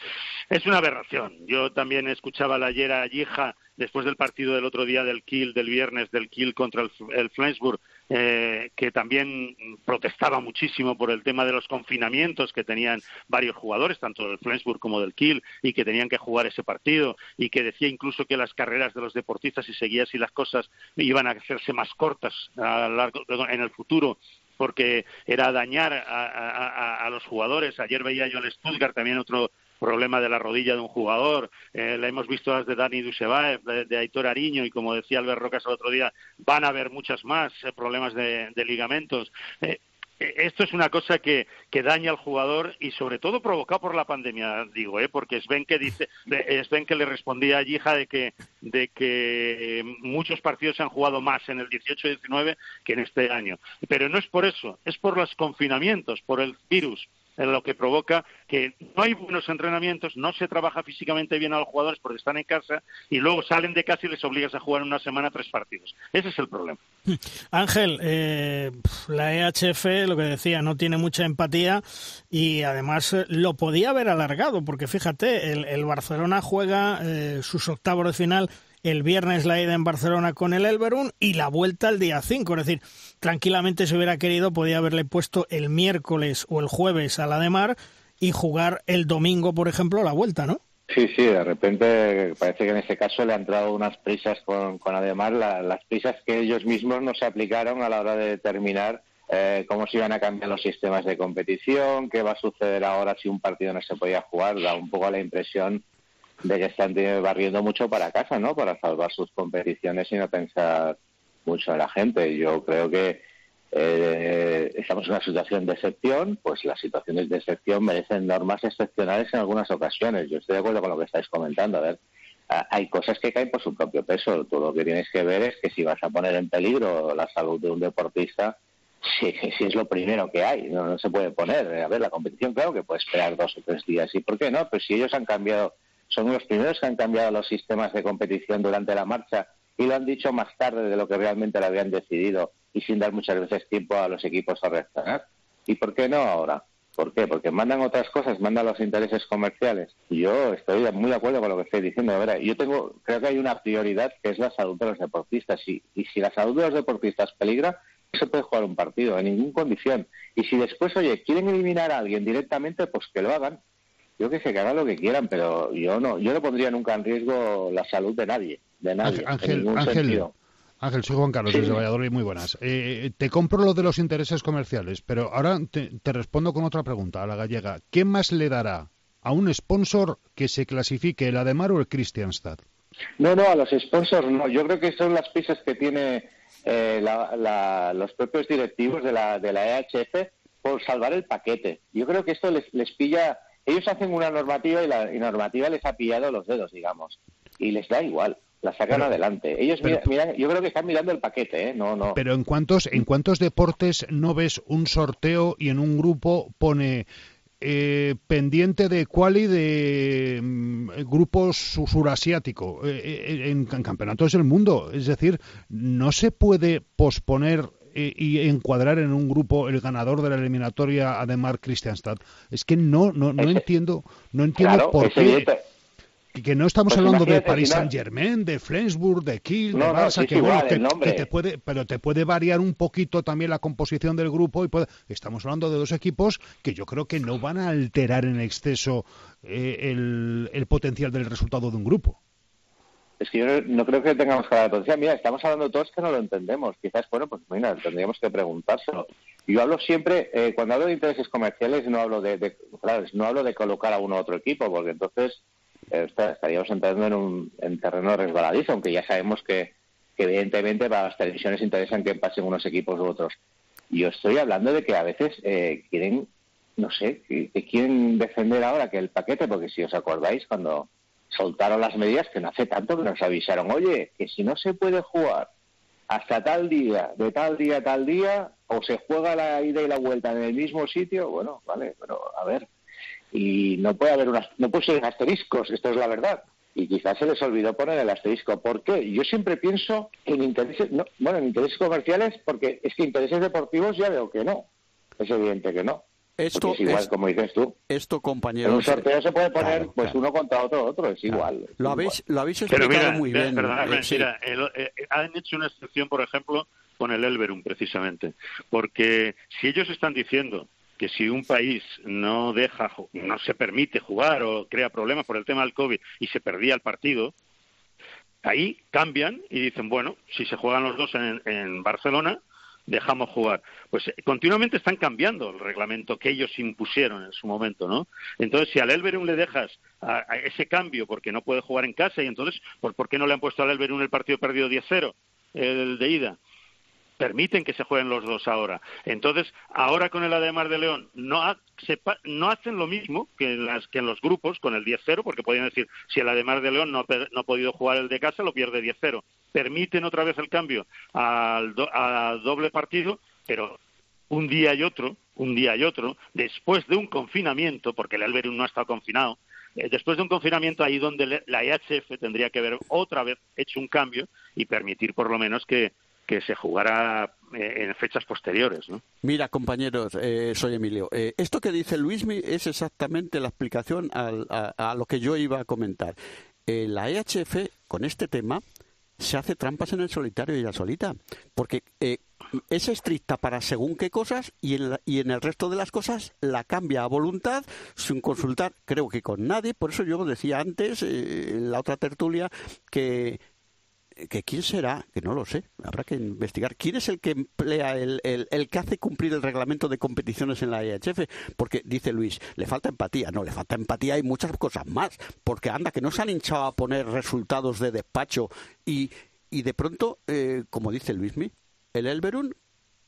Es una aberración. Yo también escuchaba ayer a Yija, después del partido del otro día del Kiel, del viernes, del Kiel contra el, el Flensburg, eh, que también protestaba muchísimo por el tema de los confinamientos que tenían varios jugadores, tanto del Flensburg como del Kiel, y que tenían que jugar ese partido, y que decía incluso que las carreras de los deportistas, si seguía así las cosas, iban a hacerse más cortas en el futuro porque era dañar a, a, los jugadores. Ayer veía yo al Stuttgart también otro problema de la rodilla de un jugador, eh, la hemos visto las de Dani Dusebaev, de, Aitor Ariño y como decía Albert Rocas el otro día, van a haber muchas más eh, problemas de, ligamentos. Eh, esto es una cosa que, que, daña al jugador y sobre todo provocado por la pandemia, digo, ¿eh? porque Sven que dice, Sven que le respondía a Yija de que, de que muchos partidos se han jugado más en el 18-19 que en este año. Pero no es por eso, es por los confinamientos, por el virus lo que provoca que no hay buenos entrenamientos, no se trabaja físicamente bien a los jugadores porque están en casa y luego salen de casa y les obligas a jugar en una semana tres partidos. Ese es el problema. Ángel, eh, la EHF, lo que decía, no tiene mucha empatía y además eh, lo podía haber alargado porque fíjate, el, Barcelona juega eh, sus octavos de final el viernes la ida en Barcelona con el Elberun y la vuelta el día 5. Es decir, tranquilamente si hubiera querido podía haberle puesto el miércoles o el jueves a la de Mar y jugar el domingo, por ejemplo, la vuelta, ¿no? Sí, sí, de repente parece que en ese caso le han entrado unas prisas con, con Ademar, las prisas que ellos mismos no se aplicaron a la hora de determinar eh, cómo se iban a cambiar los sistemas de competición, qué va a suceder ahora si un partido no se podía jugar, da un poco la impresión de que están barriendo mucho para casa, ¿no? Para salvar sus competiciones y no pensar mucho en la gente. Yo creo que eh, estamos en una situación de excepción, pues las situaciones de excepción merecen normas excepcionales en algunas ocasiones. Yo estoy de acuerdo con lo que estáis comentando. A ver, hay cosas que caen por su propio peso. Todo lo que tienes que ver es que si vas a poner en peligro la salud de un deportista, si, si es lo primero que hay, no, no se puede poner. A ver, la competición, claro que puede esperar dos o tres días. ¿Y por qué no? Pues si ellos han cambiado son los primeros que han cambiado los sistemas de competición durante la marcha y lo han dicho más tarde de lo que realmente lo habían decidido y sin dar muchas veces tiempo a los equipos a reaccionar. ¿Y por qué no ahora? ¿Por qué? Porque mandan otras cosas, mandan los intereses comerciales. Yo estoy muy de acuerdo con lo que estoy diciendo. verdad, yo tengo, creo que hay una prioridad que es la salud de los deportistas. Y, y si la salud de los deportistas peligra, no se puede jugar un partido en ninguna condición. Y si después, oye, quieren eliminar a alguien directamente, pues que lo hagan yo que sé, que hagan lo que quieran, pero yo no, yo no pondría nunca en riesgo la salud de nadie, de nadie, Ángel, Ángel, Ángel, soy Juan Carlos desde Valladolid, muy buenas. Eh, te compro lo de los intereses comerciales, pero ahora te, respondo con otra pregunta a la gallega. ¿Qué más le dará a un sponsor que se clasifique el Ademar o el Christianstad? No, no, a los sponsors no. Yo creo que son las pistas que tiene eh, los propios directivos de la, de la EHF por salvar el paquete. Yo creo que esto les, les pilla. Ellos hacen una normativa y la normativa les ha pillado los dedos, digamos, y les da igual la sacan adelante. Ellos miran, yo creo que están mirando el paquete, ¿eh? No, no. Pero en cuántos, en cuántos deportes no ves un sorteo y en un grupo pone eh, pendiente de quali de mm, grupo surasiático eh, eh, en, campeonatos del mundo. Es decir, no se puede posponer y encuadrar en un grupo el ganador de la eliminatoria Ademar Christianstad. Es que no no, no entiendo no entiendo por qué que no estamos pues hablando de Paris Saint Germain, de Flensburg, de Kiel, de Barça, que, bueno, que, te puede, pero te puede variar un poquito también la composición del grupo y puede, estamos hablando de dos equipos que yo creo que no van a alterar en exceso eh, el, potencial del resultado de un grupo. Es que yo no creo que tengamos que la potencial. Mira, estamos hablando todos que no lo entendemos. Quizás, bueno, pues mira, tendríamos que preguntárselo. Yo hablo siempre, eh, cuando hablo de intereses comerciales, no hablo de, claro, no hablo de colocar a uno u otro equipo, porque entonces estaríamos entrando en un en terreno resbaladizo, aunque ya sabemos que, evidentemente para las televisiones interesan que pasen unos equipos u otros. Yo estoy hablando de que a veces eh, quieren, no sé, que, quieren defender ahora que el paquete, porque si os acordáis, cuando soltaron las medidas, que no hace tanto que nos avisaron, oye, que si no se puede jugar hasta tal día, de tal día a tal día, o se juega la ida y la vuelta en el mismo sitio, bueno, vale, pero a ver, y no puede haber unas, no puede ser asteriscos, esto es la verdad. Y quizás se les olvidó poner el asterisco. ¿Por qué? Yo siempre pienso en intereses, no, bueno, en intereses comerciales, porque es que intereses deportivos ya veo que no. Es evidente que no. Esto es igual, como dices tú. Esto, compañero. En un sorteo se puede poner pues uno contra otro, otro, es igual. lo, habéis, lo habéis explicado muy bien. Perdóname, mira, eh, han hecho una excepción, por ejemplo, con el Elverum, precisamente. Porque si ellos están diciendo que si un país no deja, no se permite jugar o crea problemas por el tema del COVID y se perdía el partido, ahí cambian y dicen, bueno, si se juegan los dos en, Barcelona, dejamos jugar. Pues eh, continuamente están cambiando el reglamento que ellos impusieron en su momento, ¿no? Entonces, si al Elverum le dejas a, ese cambio porque no puede jugar en casa, y entonces, ¿por, ¿por qué no le han puesto al Elverum el partido perdido 10-0, el de ida? Permiten que se jueguen los dos ahora. Entonces, ahora con el Ademar de León no, no hacen lo mismo que en, las, que en los grupos con el 10-0, porque podrían decir, si el Ademar de León no, no, ha podido jugar el de casa, lo pierde 10-0. Permiten otra vez el cambio al, doble partido, pero un día y otro, un día y otro, después de un confinamiento, porque el Alberum no ha estado confinado, eh, después de un confinamiento ahí donde la IHF tendría que haber otra vez hecho un cambio y permitir por lo menos que, que se jugara eh, en fechas posteriores. ¿no? Mira, compañeros, eh, soy Emilio. Eh, esto que dice Luismi es exactamente la explicación a, lo que yo iba a comentar. la EHF, con este tema, se hace trampas en el solitario y la solita, porque es estricta para según qué cosas y en, y en el resto de las cosas la cambia a voluntad sin consultar, creo que con nadie. Por eso yo decía antes, en la otra tertulia, que que quién será, que no lo sé, habrá que investigar. ¿Quién es el que emplea, el, el, que hace cumplir el reglamento de competiciones en la IHF? Porque dice Luis, le falta empatía. No, le falta empatía y muchas cosas más. Porque anda, que no se han hinchado a poner resultados de despacho y, y de pronto, eh, como dice Luismi, el Elberun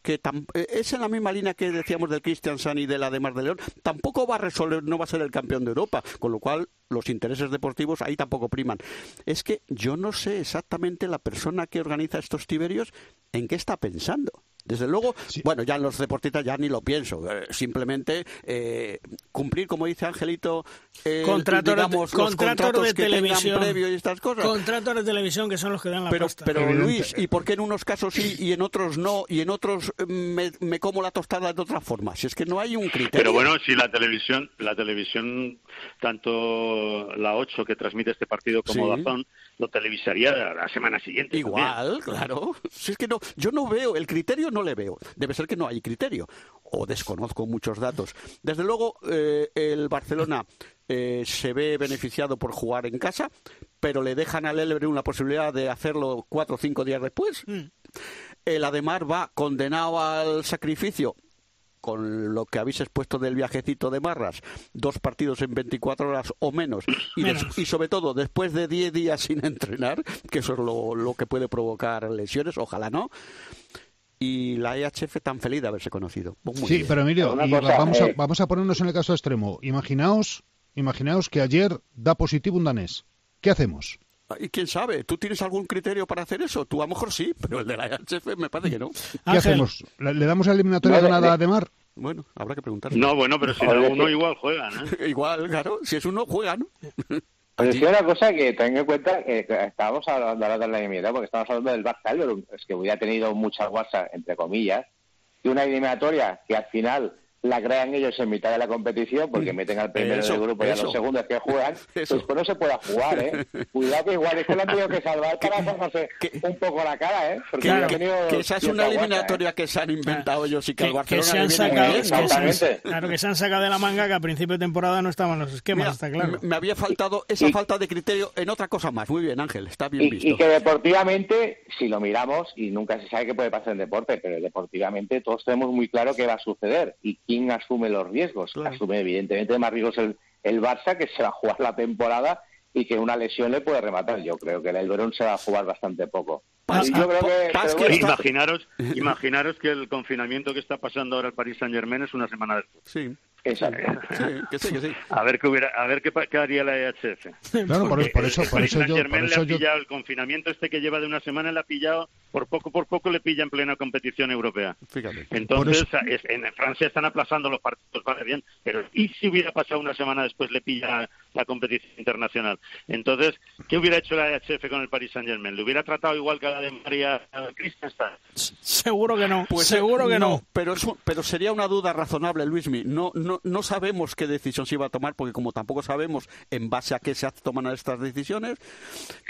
que eh, es en la misma línea que decíamos del Christian San y de la de Mar de León, tampoco va a resolver, no va a ser el campeón de Europa, con lo cual los intereses deportivos ahí tampoco priman. Es que yo no sé exactamente la persona que organiza estos tiberios en qué está pensando. Desde luego, bueno, ya en los deportistas ya ni lo pienso. Eh, simplemente eh, cumplir, como dice Angelito, eh, contratos, digamos, contratos, de televisión previo y estas cosas. Contratos de televisión que son los que dan la pero, pasta. Pero Luis, ¿y por qué en unos casos sí y en otros no? Y en otros me, me, como la tostada de otra forma. Si es que no hay un criterio. Pero bueno, si la televisión, la televisión, tanto la 8 que transmite este partido como Dazón, lo televisaría la semana siguiente. Igual, claro. Si es que no, yo no veo el criterio. No le veo. Debe ser que no hay criterio. O desconozco muchos datos. Desde luego, eh, el Barcelona eh, se ve beneficiado por jugar en casa, pero le dejan al Elverum la posibilidad de hacerlo cuatro o cinco días después. Mm. El Ademar va condenado al sacrificio con lo que habéis expuesto del viajecito de Marras, dos partidos en 24 horas o menos, y, des- Menos. y sobre todo después de 10 días sin entrenar, que eso es lo, lo que puede provocar lesiones, ojalá no, y la EHF tan feliz de haberse conocido. Pues muy Sí, bien. pero Emilio, Una y cosa, vamos, a, eh, vamos a ponernos en el caso extremo. Imaginaos, imaginaos que ayer da positivo un danés. ¿Qué hacemos? Y quién sabe, ¿tú tienes algún criterio para hacer eso? Tú a lo mejor sí, pero el de la EHF me parece que no. ¿Qué Ángel. hacemos? ¿Le, damos la eliminatoria No, ganada de- a Demar? Bueno, habrá que preguntar. No, bueno, pero si no, uno igual juegan, ¿eh? Igual, claro, si es uno, juega, ¿no? Pues decía una cosa que tenga en cuenta que estábamos hablando ahora de la eliminatoria, porque estamos hablando del Alberón, es que hubiera tenido muchas guasas, entre comillas, y una eliminatoria que al final la crean ellos en mitad de la competición porque meten al primero Eso, del grupo y a los segundos que juegan, Eso. después no se pueda jugar, ¿eh? Cuidado que igual es que lo han tenido que salvar para un poco la cara, ¿eh? Porque Claro, han tenido que esa es una guasa, ¿eh? eliminatoria que se han inventado ellos y que, que Barcelona se han sacado, bien, que claro, que se han sacado de la manga que a principio de temporada no estaban los esquemas, Mira, está claro. me, me había faltado esa Y- falta de criterio en otra cosa más. Muy bien, Ángel, está bien Y, visto. y que deportivamente, si lo miramos, y nunca se sabe qué puede pasar en deporte, pero deportivamente todos tenemos muy claro qué va a suceder y quién asume los riesgos. Claro. Asume evidentemente más riesgos el, el Barça, que se va a jugar la temporada y que una lesión le puede rematar. Yo creo que el Verón se va a jugar bastante poco. Yo creo que, pas- pero que bueno, está- Imaginaros, imaginaros que el confinamiento que está pasando ahora el Paris Saint Germain es una semana después. Sí, exacto. sí, que sí, que sí. A ver qué hubiera, a ver qué, pa- qué haría la EHF. Claro, por, por eso, El por eso yo, por Saint-Germain le eso ha yo, pillado el confinamiento este que lleva de una semana, le ha pillado, por poco por poco le pilla en plena competición europea. Fíjate. Entonces, en Francia están aplazando los partidos, vale bien, pero ¿y si hubiera pasado una semana después le pilla la competición internacional? Entonces, ¿qué hubiera hecho la EHF con el Paris Saint-Germain? ¿Le hubiera tratado igual que a la de María Christensen? Seguro que no, Pues seguro que no. Pero, es pero sería una duda razonable, Luismi. No, no, no sabemos qué decisión se iba a tomar, porque como tampoco sabemos en base a qué se toman estas decisiones,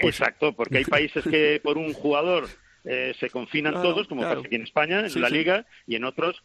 pues Exacto, porque hay países que por un jugador eh, se confinan Claro, todos, como claro. pasa aquí en España, en Sí, la sí. Liga, y en otros,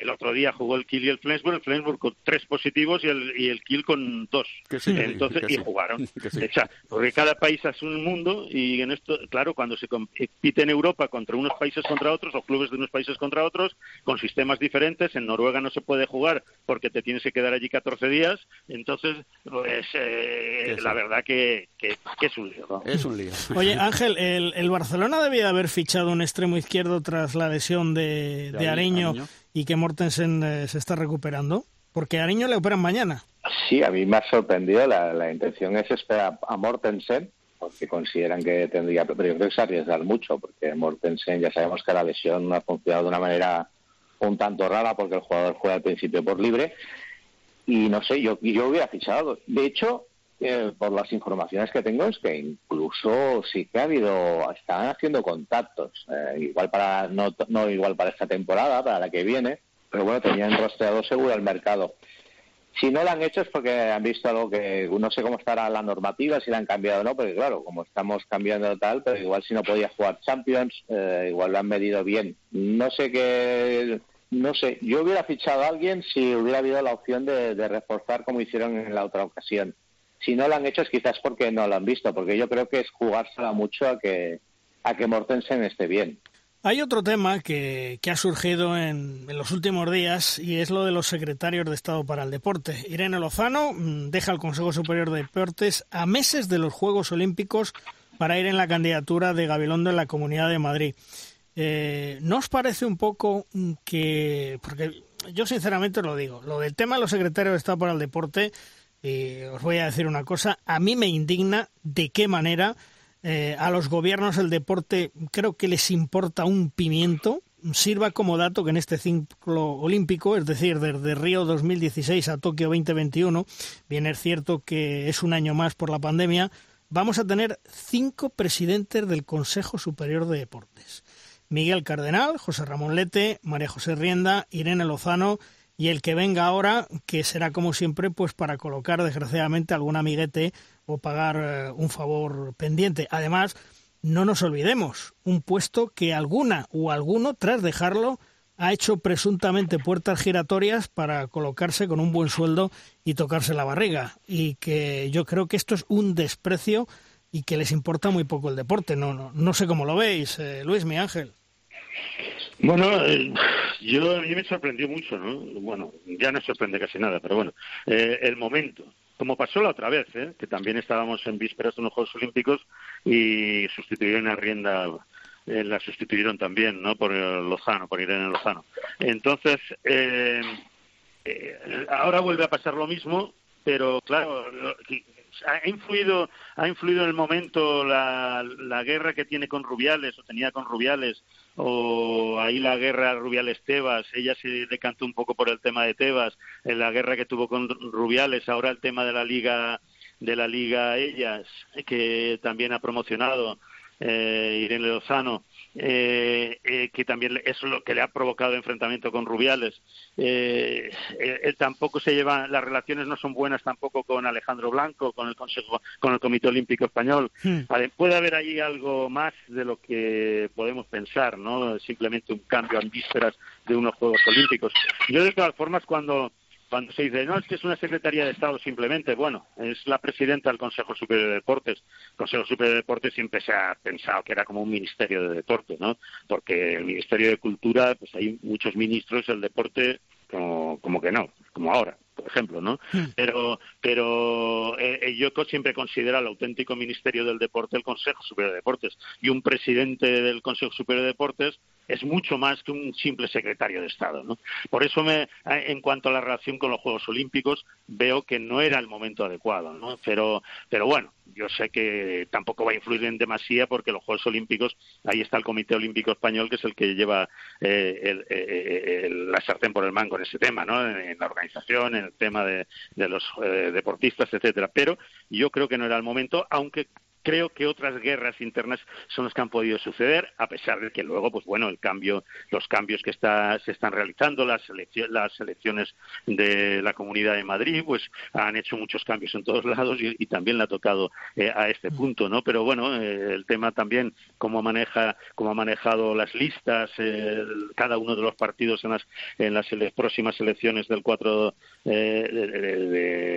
el otro día jugó el Kiel y el Flensburg, el Flensburg con tres positivos y el, y el Kiel con dos. Que sí, que sí, Entonces, que y sí. jugaron. Que sí. O sea, porque cada país es un mundo y en esto, claro, cuando se compite en Europa contra unos países contra otros o clubes de unos países contra otros, con sistemas diferentes, en Noruega no se puede jugar porque te tienes que quedar allí 14 días, entonces, pues, eh, la verdad que, que, que es un lío. ¿no? es un lío. Oye, Ángel, el, el Barcelona debía de haber fichado un extremo izquierdo tras la lesión de, De de Ariño Ariño. Y que Mortensen eh, se está recuperando. Porque a Ariño le operan mañana. Sí, a mí me ha sorprendido. La, la intención es esperar a Mortensen, porque consideran que tendría. Pero yo creo que es arriesgar mucho, porque Mortensen ya sabemos que la lesión ha funcionado de una manera un tanto rara, porque el jugador juega al principio por libre. Y no sé, yo, yo hubiera fichado. De hecho, por las informaciones que tengo, es que incluso sí que ha habido. Están haciendo contactos. eh, igual para. No, no igual para esta temporada, para la que viene. Pero bueno, tenían rastreado seguro el mercado. Si no lo han hecho es porque han visto algo que no sé cómo estará la normativa, si la han cambiado o no, porque claro, como estamos cambiando tal, pero igual si no podía jugar Champions, eh, igual lo han medido bien. No sé qué, no sé, yo hubiera fichado a alguien si hubiera habido la opción de reforzar como hicieron en la otra ocasión. Si no lo han hecho es quizás porque no lo han visto, porque yo creo que es jugársela mucho a que a que Mortensen esté bien. Hay otro tema que, que ha surgido en, en los últimos días y es lo de los secretarios de Estado para el Deporte. Irene Lozano mm, deja el Consejo Superior de Deportes a meses de los Juegos Olímpicos para ir en la candidatura de Gabilondo en la Comunidad de Madrid. Eh, ¿No os parece un poco que, porque yo sinceramente lo digo, lo del tema de los secretarios de Estado para el Deporte, eh, os voy a decir una cosa, a mí me indigna de qué manera eh, a los gobiernos el deporte creo que les importa un pimiento. Sirva como dato que en este ciclo olímpico, es decir, desde Río 2016 a Tokio 2021, bien es cierto que es un año más por la pandemia, vamos a tener cinco presidentes del Consejo Superior de Deportes. Miguel Cardenal, José Ramón Lete, María José Rienda, Irene Lozano y el que venga ahora, que será como siempre, pues para colocar desgraciadamente algún amiguete o pagar eh, un favor pendiente. Además, no nos olvidemos, un puesto que alguna o alguno, tras dejarlo, ha hecho presuntamente puertas giratorias para colocarse con un buen sueldo y tocarse la barriga. Y que yo creo que esto es un desprecio y que les importa muy poco el deporte. No, no, no sé cómo lo veis, eh, Luis, mi ángel. Bueno, eh, yo a mí me sorprendió mucho, ¿no? Bueno, ya no sorprende casi nada, pero bueno, eh, el momento. Como pasó la otra vez, ¿eh? que también estábamos en vísperas de unos Juegos Olímpicos y sustituyeron a Rienda, eh, la sustituyeron también, ¿no? Por Lozano, por Irene Lozano. Entonces, eh, eh, ahora vuelve a pasar lo mismo, pero claro, lo- ha influido, ha influido en el momento la, la guerra que tiene con Rubiales o tenía con Rubiales o ahí la guerra Rubiales-Tebas, ella se decantó un poco por el tema de Tebas, en la guerra que tuvo con Rubiales, ahora el tema de la liga de la liga ellas que también ha promocionado eh, Irene Lozano, eh, eh, que también es lo que le ha provocado enfrentamiento con Rubiales. Eh, eh, él tampoco se lleva, las relaciones no son buenas tampoco con Alejandro Blanco, con el Consejo, con el Comité Olímpico Español. Vale, puede haber ahí algo más de lo que podemos pensar, ¿no? Simplemente un cambio en vísperas de unos Juegos Olímpicos. Yo de todas formas cuando cuando se dice, no, es que es una Secretaría de Estado simplemente, bueno, es la presidenta del Consejo Superior de Deportes. El Consejo Superior de Deportes siempre se ha pensado que era como un ministerio de deporte, ¿no? Porque el Ministerio de Cultura, pues hay muchos ministros, el deporte como, como que no, como ahora, por ejemplo, ¿no? Pero, pero eh, eh, yo siempre considero el auténtico Ministerio del Deporte el Consejo Superior de Deportes. Y un presidente del Consejo Superior de Deportes es mucho más que un simple secretario de Estado, ¿no? Por eso, me, en cuanto a la relación con los Juegos Olímpicos, veo que no era el momento adecuado, ¿no? Pero, pero bueno, yo sé que tampoco va a influir en demasía porque los Juegos Olímpicos, ahí está el Comité Olímpico Español, que es el que lleva eh, el- eh, el- la sartén por el mango en ese tema, ¿no? En, en la organización, en el tema de, de los eh, deportistas, etcétera. Pero yo creo que no era el momento, aunque creo que otras guerras internas son las que han podido suceder, a pesar de que luego, pues bueno, el cambio, los cambios que está, se están realizando, las, las elecciones de la Comunidad de Madrid, pues han hecho muchos cambios en todos lados y, y también le ha tocado eh, a este punto, ¿no? Pero bueno, eh, el tema también cómo maneja, cómo ha manejado las listas, eh, cada uno de los partidos en las, en las ele- próximas elecciones del 4 eh, de, de-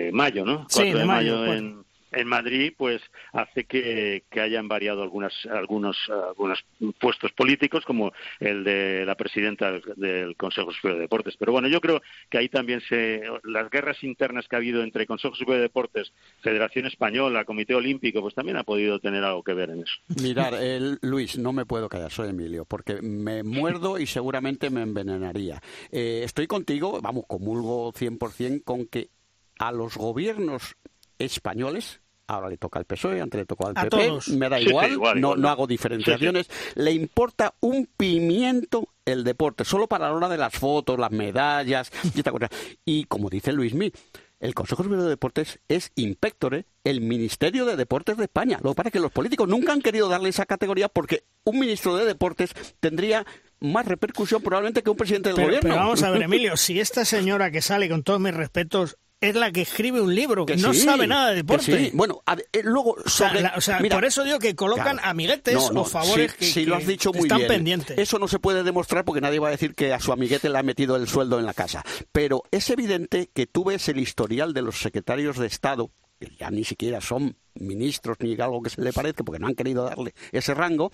de mayo, ¿no? Sí, 4 de mayo, cuatro. en, en Madrid pues hace que, hayan variado algunas, algunos, algunos puestos políticos como el de la presidenta del, Consejo Superior de Deportes. Pero bueno, yo creo que ahí también se las guerras internas que ha habido entre Consejo Superior de Deportes, Federación Española, Comité Olímpico, pues también ha podido tener algo que ver en eso. Mirar, el- Luis, no me puedo callar, soy Emilio, porque me muerdo y seguramente me envenenaría. Eh, estoy contigo, vamos, comulgo 100% con que a los gobiernos españoles, ahora le toca al PSOE, antes le tocó al A PP, todos. me da Sí, sí, igual, no, igual, no hago diferenciaciones, le importa un pimiento el deporte, solo para la hora de las fotos, las medallas y esta cosa. Y como dice Luismi, el Consejo Superior de Deportes es inspectore el Ministerio de Deportes de España. Lo que pasa es que los políticos nunca han querido darle esa categoría porque un ministro de Deportes tendría más repercusión probablemente que un presidente del Pero, gobierno. pero vamos a ver, Emilio, si esta señora que sale, con todos mis respetos, es la que escribe un libro, Que no sí, sabe nada de deporte. sí. Bueno, a- eh, luego O sea, sobre- la- o sea, mira, por eso digo que colocan Claro. amiguetes No, no, o favores sí, que, sí, lo has dicho muy están bien. pendientes. Eso no se puede demostrar porque nadie va a decir que a su amiguete le ha metido el sueldo en la casa. Pero es evidente que tú ves el historial de los secretarios de Estado, que ya ni siquiera son ministros ni algo que se le parezca, porque no han querido darle ese rango,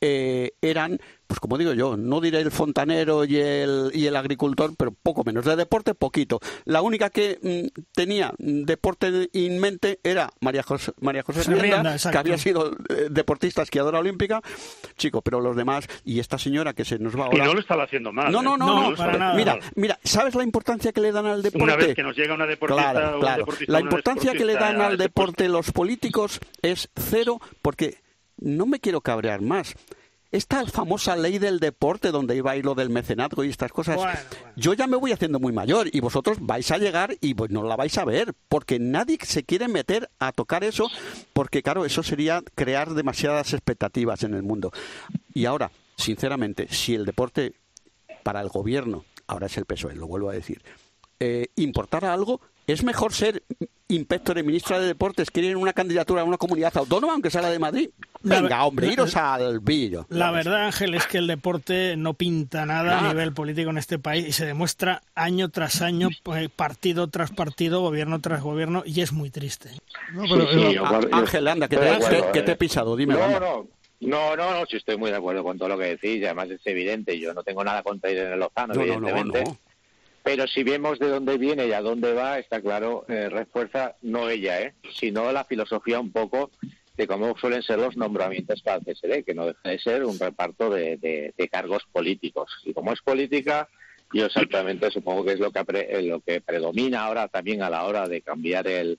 eh, eran, pues como digo yo, no diré el fontanero y el, y el agricultor, pero poco menos. De deporte, poquito. La única que mm, tenía deporte en mente era María José, María José Rienda, que había sido eh, deportista esquiadora olímpica, chico, pero los demás, y esta señora que se nos va Y ahora. no lo estaba haciendo mal. No, ¿eh? no, no, No, para nada. Mira, mira, ¿sabes la importancia que le dan al deporte? Una vez que nos llega una deportista Claro, un claro. deportista, La importancia que le dan al deporte los políticos es cero, porque no me quiero cabrear más. Esta famosa ley del deporte donde iba a ir lo del mecenazgo y estas cosas, Bueno, bueno. yo ya me voy haciendo muy mayor y vosotros vais a llegar y pues no la vais a ver, porque nadie se quiere meter a tocar eso, porque claro, eso sería crear demasiadas expectativas en el mundo. Y ahora, sinceramente, si el deporte para el gobierno, ahora es el PSOE, lo vuelvo a decir, eh, importara algo, es mejor ser inspector y ministra de Deportes que ir en una candidatura a una comunidad autónoma, aunque sea la de Madrid. La Venga, hombre, iros al billo. La verdad, Ángel, es que el deporte no pinta nada a nivel político en este país y se demuestra año tras año, eh, partido tras partido, gobierno tras gobierno, y es muy triste. No, pero, Sí, sí, eh, Ángel, anda, que te, que eh. te he pisado, dime. No, no. No, no, no, sí estoy muy de acuerdo con todo lo que decís, y además es evidente, yo no tengo nada contra Irene Lozano, No, no, no, evidentemente. no. Pero si vemos de dónde viene y a dónde va, está claro, eh, refuerza no ella, ¿eh? sino la filosofía un poco de cómo suelen ser los nombramientos para el CSD, que no deja de ser un reparto de, cargos políticos. Y como es política, yo exactamente supongo que es lo que, apre- eh, lo que predomina ahora también a la hora de cambiar el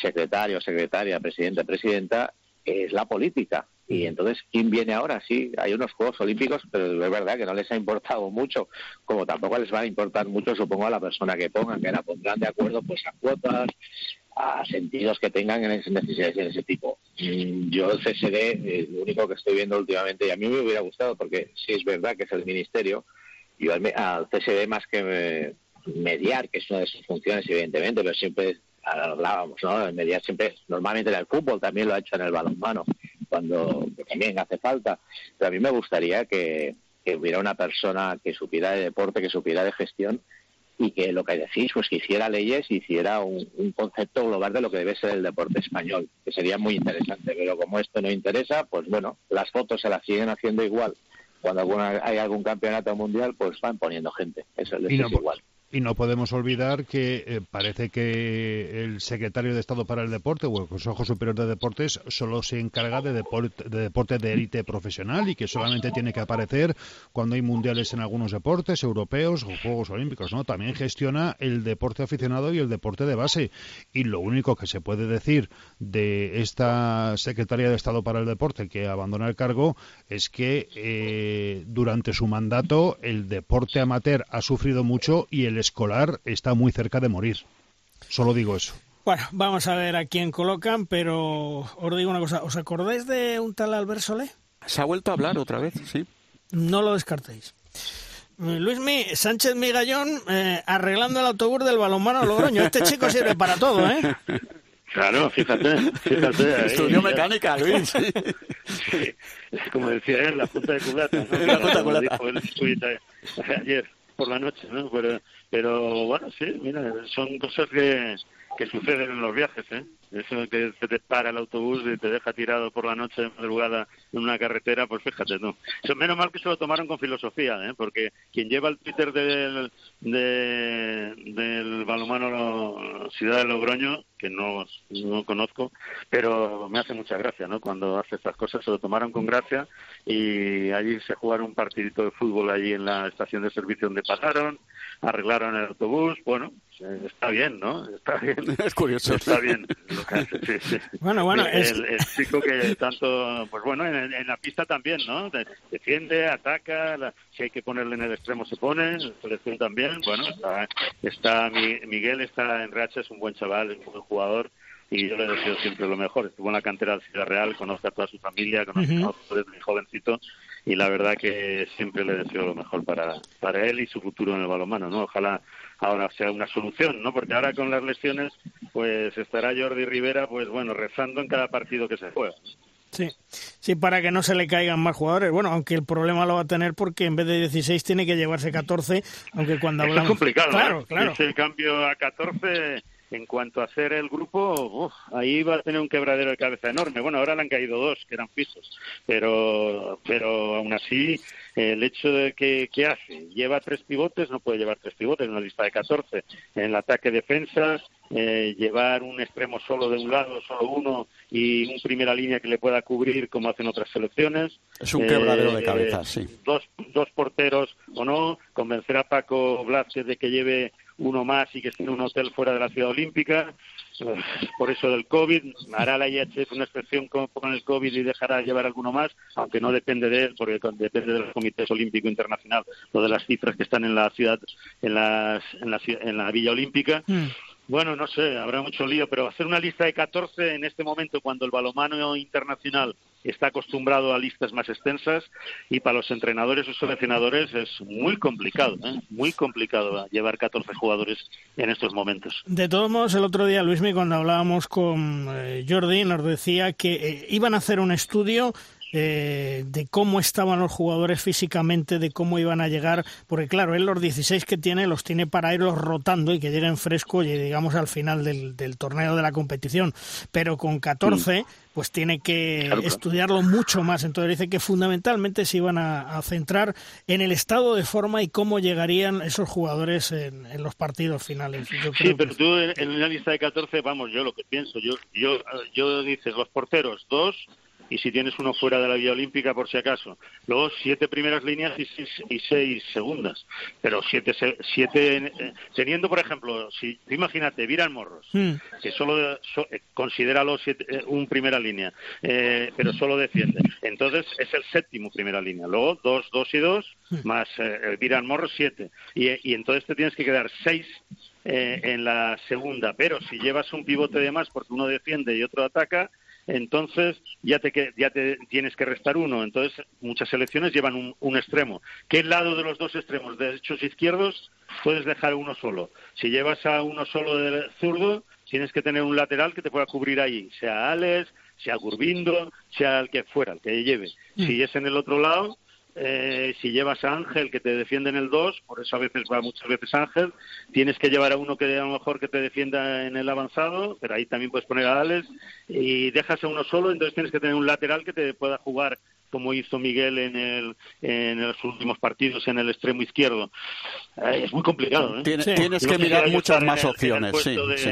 secretario, secretaria, presidente, presidenta, es la política. Y entonces, ¿quién viene ahora? Sí, hay unos Juegos Olímpicos, pero es verdad que no les ha importado mucho, como tampoco les va a importar mucho, supongo, a la persona que pongan, que la pondrán de acuerdo pues a cuotas, a sentidos que tengan en esas necesidades de ese tipo. Mm, Yo el CSD, lo único que estoy viendo últimamente, y a mí me hubiera gustado, porque sí es verdad que es el ministerio, yo al, me- al CSD más que eh, mediar, que es una de sus funciones, evidentemente, pero siempre hablábamos, ¿no? El mediar siempre, normalmente en el fútbol, también lo ha hecho en el balonmano, cuando también hace falta. Pero a mí me gustaría que, que hubiera una persona que supiera de deporte, que supiera de gestión y que lo que decís, pues que hiciera leyes, hiciera un, un concepto global de lo que debe ser el deporte español, que sería muy interesante. Pero como esto no interesa, pues bueno, las fotos se las siguen haciendo igual. Cuando alguna, hay algún campeonato mundial, pues van poniendo gente. Eso les no es igual. Y no podemos olvidar que eh, parece que el secretario de Estado para el Deporte o el Consejo Superior de Deportes solo se encarga de deporte de, élite profesional y que solamente tiene que aparecer cuando hay mundiales en algunos deportes europeos o Juegos Olímpicos. ¿no? También gestiona el deporte aficionado y el deporte de base. Y lo único que se puede decir de esta Secretaría de Estado para el Deporte que abandona el cargo es que eh, durante su mandato el deporte amateur ha sufrido mucho y el escolar está muy cerca de morir. Solo digo eso. Bueno, vamos a ver a quién colocan, pero os digo una cosa, ¿os acordáis de un tal Albert Solé? Se ha vuelto a hablar otra vez, sí. No lo descartéis. Eh, Luismi, Sánchez Migallón eh, arreglando el autobús del balonmano Logroño. Este chico sirve para todo, ¿eh? Claro, fíjate, fíjate. ahí, Estudió ya- mecánica, Luis. Sí, como decía él, la punta de culata. ¿no? La punta de culata. dijo él ayer por la noche, ¿no? Pero, pero bueno, sí, mira, son cosas que, que suceden en los viajes, ¿eh? Eso que se te para el autobús y te deja tirado por la noche de madrugada en una carretera, pues fíjate tú. Eso, menos mal que se lo tomaron con filosofía, ¿eh? Porque quien lleva el Twitter del, de- del balomano Ciudad de Logroño, que no, no conozco, pero me hace mucha gracia, ¿no? Cuando hace estas cosas se lo tomaron con gracia y allí se jugaron un partidito de fútbol allí en la estación de servicio donde pasaron, arreglaron el autobús, bueno, está bien, ¿no? Está bien. Es curioso. Está bien lo que hace, sí, sí. Bueno, bueno, el, es- el chico que tanto, pues bueno, en, en la pista también, ¿no? De- Defiende, ataca, la- si hay que ponerle en el extremo se pone, en la selección también, bueno, está, está Mi- Miguel está en racha, es un buen chaval, es un buen jugador y yo le deseo siempre lo mejor. Estuvo en la cantera del Ciudad Real, conozco a toda su familia, conozco Ujú. conozco desde muy jovencito y la verdad que siempre le deseo lo mejor para, para él y su futuro en el balonmano, ¿no? Ojalá ahora sea una solución, ¿no? Porque ahora con las lesiones, pues estará Jordi Rivera, pues bueno, rezando en cada partido que se juega. Sí, sí, para que no se le caigan más jugadores. Bueno, aunque el problema lo va a tener porque en vez de 16 tiene que llevarse 14, aunque cuando Eso hablamos... es complicado, Claro, ¿eh? claro. Ese cambio a 14, en cuanto a hacer el grupo, uf, ahí va a tener un quebradero de cabeza enorme. Bueno, ahora le han caído dos, que eran fijos, pero, pero aún así, el hecho de que, que hace, lleva tres pivotes, no puede llevar tres pivotes en una lista de 14. En el ataque defensa, eh, llevar un extremo solo de un lado, solo uno, y un primera línea que le pueda cubrir como hacen otras selecciones. Es un quebradero de Eh, cabeza, sí. dos, dos porteros o no, convencer a Paco Blázquez de que lleve uno más y que esté en un hotel fuera de la ciudad olímpica. Eh, Por eso del COVID, hará la IHF una excepción con, el COVID y dejará llevar alguno más, aunque no depende de él, porque depende del Comité Olímpico Internacional o de las cifras que están en la ciudad, en, las, en, la, en la Villa Olímpica. Mm. Bueno, no sé, habrá mucho lío, pero hacer una lista de 14 en este momento cuando el balomano internacional está acostumbrado a listas más extensas y para los entrenadores o seleccionadores es muy complicado, ¿eh? muy complicado llevar 14 jugadores en estos momentos. De todos modos, el otro día, Luismi, cuando hablábamos con eh, Jordi, nos decía que eh, iban a hacer un estudio eh, de cómo estaban los jugadores físicamente, de cómo iban a llegar, porque claro, él los 16 que tiene los tiene para irlos rotando y que lleguen fresco y digamos al final del, del torneo de la competición, pero con 14 pues tiene que estudiarlo mucho más. Entonces dice que fundamentalmente se iban a, centrar en el estado de forma y cómo llegarían esos jugadores en, los partidos finales. sí, pero tú en, en, una lista de 14, vamos, yo lo que pienso, yo, yo, yo dices, los porteros, dos, y si tienes uno fuera de la vía olímpica por si acaso. Luego siete primeras líneas y seis, y seis segundas. Pero siete, siete eh, teniendo, por ejemplo, si imagínate, Viran Morros, hmm. que solo so, eh, considéralo siete, eh, un primera línea, pero solo defiende. Entonces es el séptimo primera línea. Luego dos, dos y dos, hmm. más Viran Morros siete. Y, y entonces te tienes que quedar seis en la segunda. Pero si llevas un pivote de más porque uno defiende y otro ataca, entonces ya te, ya te tienes que restar uno. Entonces muchas selecciones llevan un, un extremo. ¿Qué lado de los dos extremos, derechos e izquierdos, puedes dejar uno solo? Si llevas a uno solo del zurdo, tienes que tener un lateral que te pueda cubrir ahí, sea Alex, sea Gurbindo, sea el que fuera, el que lleve. Mm. Si es en el otro lado, eh, si llevas a Ángel que te defiende en el 2, por eso a veces va muchas veces Ángel, tienes que llevar a uno que a lo mejor que te defienda en el avanzado, pero ahí también puedes poner a Alex y dejas a uno solo, entonces tienes que tener un lateral que te pueda jugar como hizo Miguel en, el, en los últimos partidos en el extremo izquierdo. Eh, es muy complicado. ¿eh? Tienes, que mirar muchas más opciones. sí, sí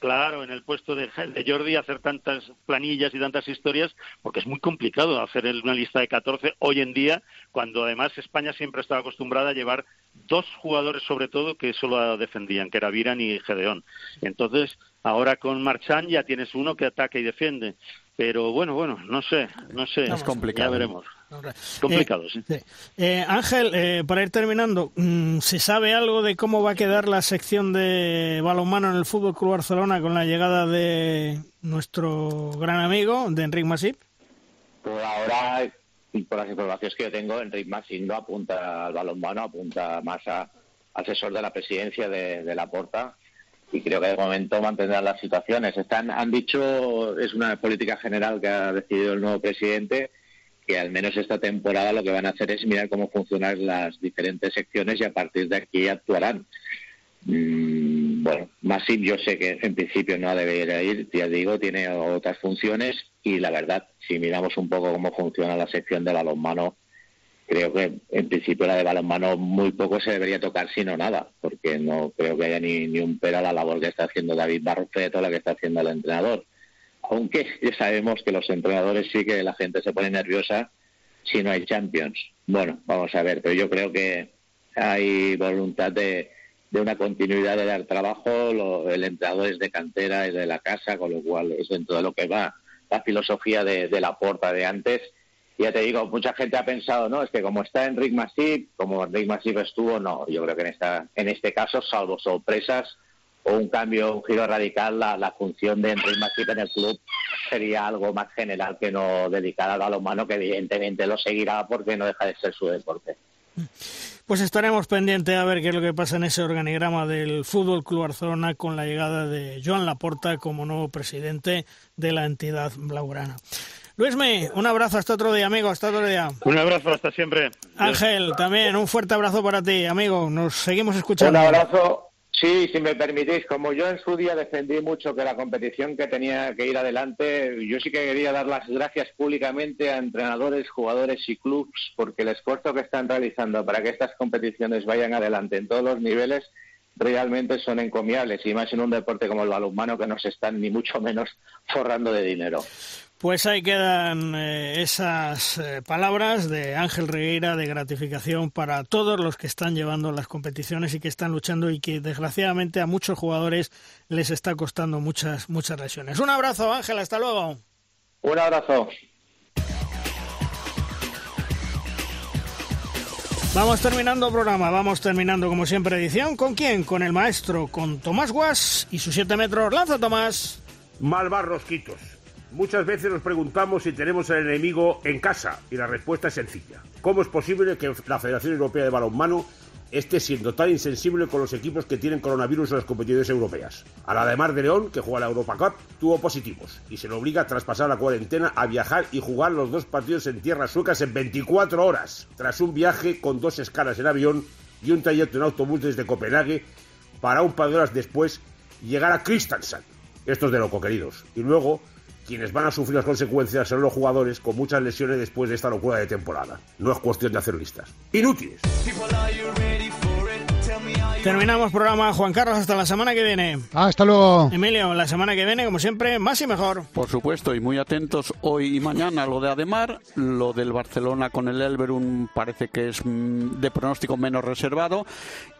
claro, en el puesto de, Jordi hacer tantas planillas y tantas historias, porque es muy complicado hacer una lista de 14 hoy en día, cuando además España siempre estaba acostumbrada a llevar dos jugadores sobre todo que solo defendían, que era Viran y Gedeón. Entonces, ahora con Marchán ya tienes uno que ataca y defiende. Pero bueno, bueno, no sé, no sé. Es complicado. Ya veremos. Complicado, sí. Eh, Ángel, eh, para ir terminando, mm, ¿se sabe algo de cómo va a quedar la sección de balonmano en el Fútbol Club Barcelona con la llegada de nuestro gran amigo, de Enric Masip? Por ahora, por las informaciones que yo tengo, Enric Masip no apunta al balonmano, apunta más a asesor de la presidencia de, de la Porta y creo que de momento mantendrán las situaciones. Están, han dicho, es una política general que ha decidido el nuevo presidente, que al menos esta temporada lo que van a hacer es mirar cómo funcionan las diferentes secciones y a partir de aquí actuarán. Mm, bueno, Masip yo sé que en principio no debería ir, ya digo, tiene otras funciones y la verdad, si miramos un poco cómo funciona la sección de balonmano, creo que en principio la de balonmano muy poco se debería tocar, sino nada, porque no creo que haya ni, ni un pero a la labor que está haciendo David Barrufet o la que está haciendo el entrenador aunque ya sabemos que los entrenadores sí que la gente se pone nerviosa si no hay Champions. Bueno, vamos a ver, pero yo creo que hay voluntad de, una continuidad de dar trabajo, el entrenador es de cantera, es de la casa, con lo cual es dentro de lo que va la filosofía de, la puerta de antes. Ya te digo, mucha gente ha pensado, no, es que como está Enric Masip, como Enric Masip estuvo, no, yo creo que en, esta, en este caso, salvo sorpresas, o un cambio, un giro radical, la, la función de Enrique Masip en el club sería algo más general que no dedicada al balonmano, que evidentemente lo seguirá porque no deja de ser su deporte. Pues estaremos pendientes a ver qué es lo que pasa en ese organigrama del Fútbol Club Barcelona con la llegada de Joan Laporta como nuevo presidente de la entidad blaugrana. Luisme, un abrazo hasta otro día, amigo, hasta otro día. Un abrazo, hasta siempre. Ángel, también un fuerte abrazo para ti, amigo. Nos seguimos escuchando. Un abrazo Sí, si me permitís, como yo en su día defendí mucho que la competición que tenía que ir adelante, yo sí que quería dar las gracias públicamente a entrenadores, jugadores y clubs porque el esfuerzo que están realizando para que estas competiciones vayan adelante en todos los niveles realmente son encomiables y más en un deporte como el balonmano que no se están ni mucho menos forrando de dinero. Pues ahí quedan eh, esas eh, palabras de Ángel Regueira de gratificación para todos los que están llevando las competiciones y que están luchando y que desgraciadamente a muchos jugadores les está costando muchas muchas lesiones. Un abrazo Ángel, hasta luego. Un abrazo. Vamos terminando programa, vamos terminando como siempre edición. ¿Con quién? Con el maestro, con Tomás Guas y sus 7 metros. Lanza Tomás. Malvar Rosquitos Muchas veces nos preguntamos si tenemos al enemigo en casa y la respuesta es sencilla. ¿Cómo es posible que la Federación Europea de Balonmano este siendo tan insensible con los equipos que tienen coronavirus en las competiciones europeas. A la de Mar de León, que juega la Europa Cup, tuvo positivos y se le obliga a traspasar la cuarentena a viajar y jugar los dos partidos en tierras suecas en 24 horas, tras un viaje con dos escalas en avión y un trayecto en autobús desde Copenhague para un par de horas después llegar a Kristiansand. Esto es de loco, queridos. Y luego, quienes van a sufrir las consecuencias son los jugadores con muchas lesiones después de esta locura de temporada. No es cuestión de hacer listas. Inútiles. Terminamos programa, Juan Carlos, hasta la semana que viene. Hasta luego. Emilio, la semana que viene, como siempre, más y mejor. Por supuesto, y muy atentos hoy y mañana a lo de Ademar, lo del Barcelona con el Elverum parece que es mm, de pronóstico menos reservado,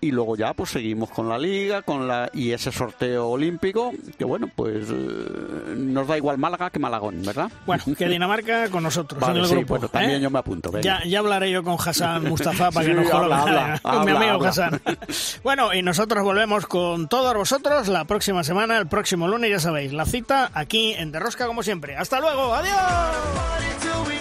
y luego ya pues seguimos con la Liga con la y ese sorteo olímpico, que bueno, pues eh, nos da igual Málaga que Malagón, ¿verdad? Bueno, que Dinamarca con nosotros Vale, en el sí, grupo. bueno, también ¿eh? yo me apunto. Ya, ya hablaré yo con Hassan Mustafa para Sí, que nos habla, habla, con mi habla, amigo habla. Hassan. Bueno, y nosotros volvemos con todos vosotros la próxima semana, el próximo lunes, ya sabéis, la cita aquí en Derrosca como siempre. ¡Hasta luego! ¡Adiós!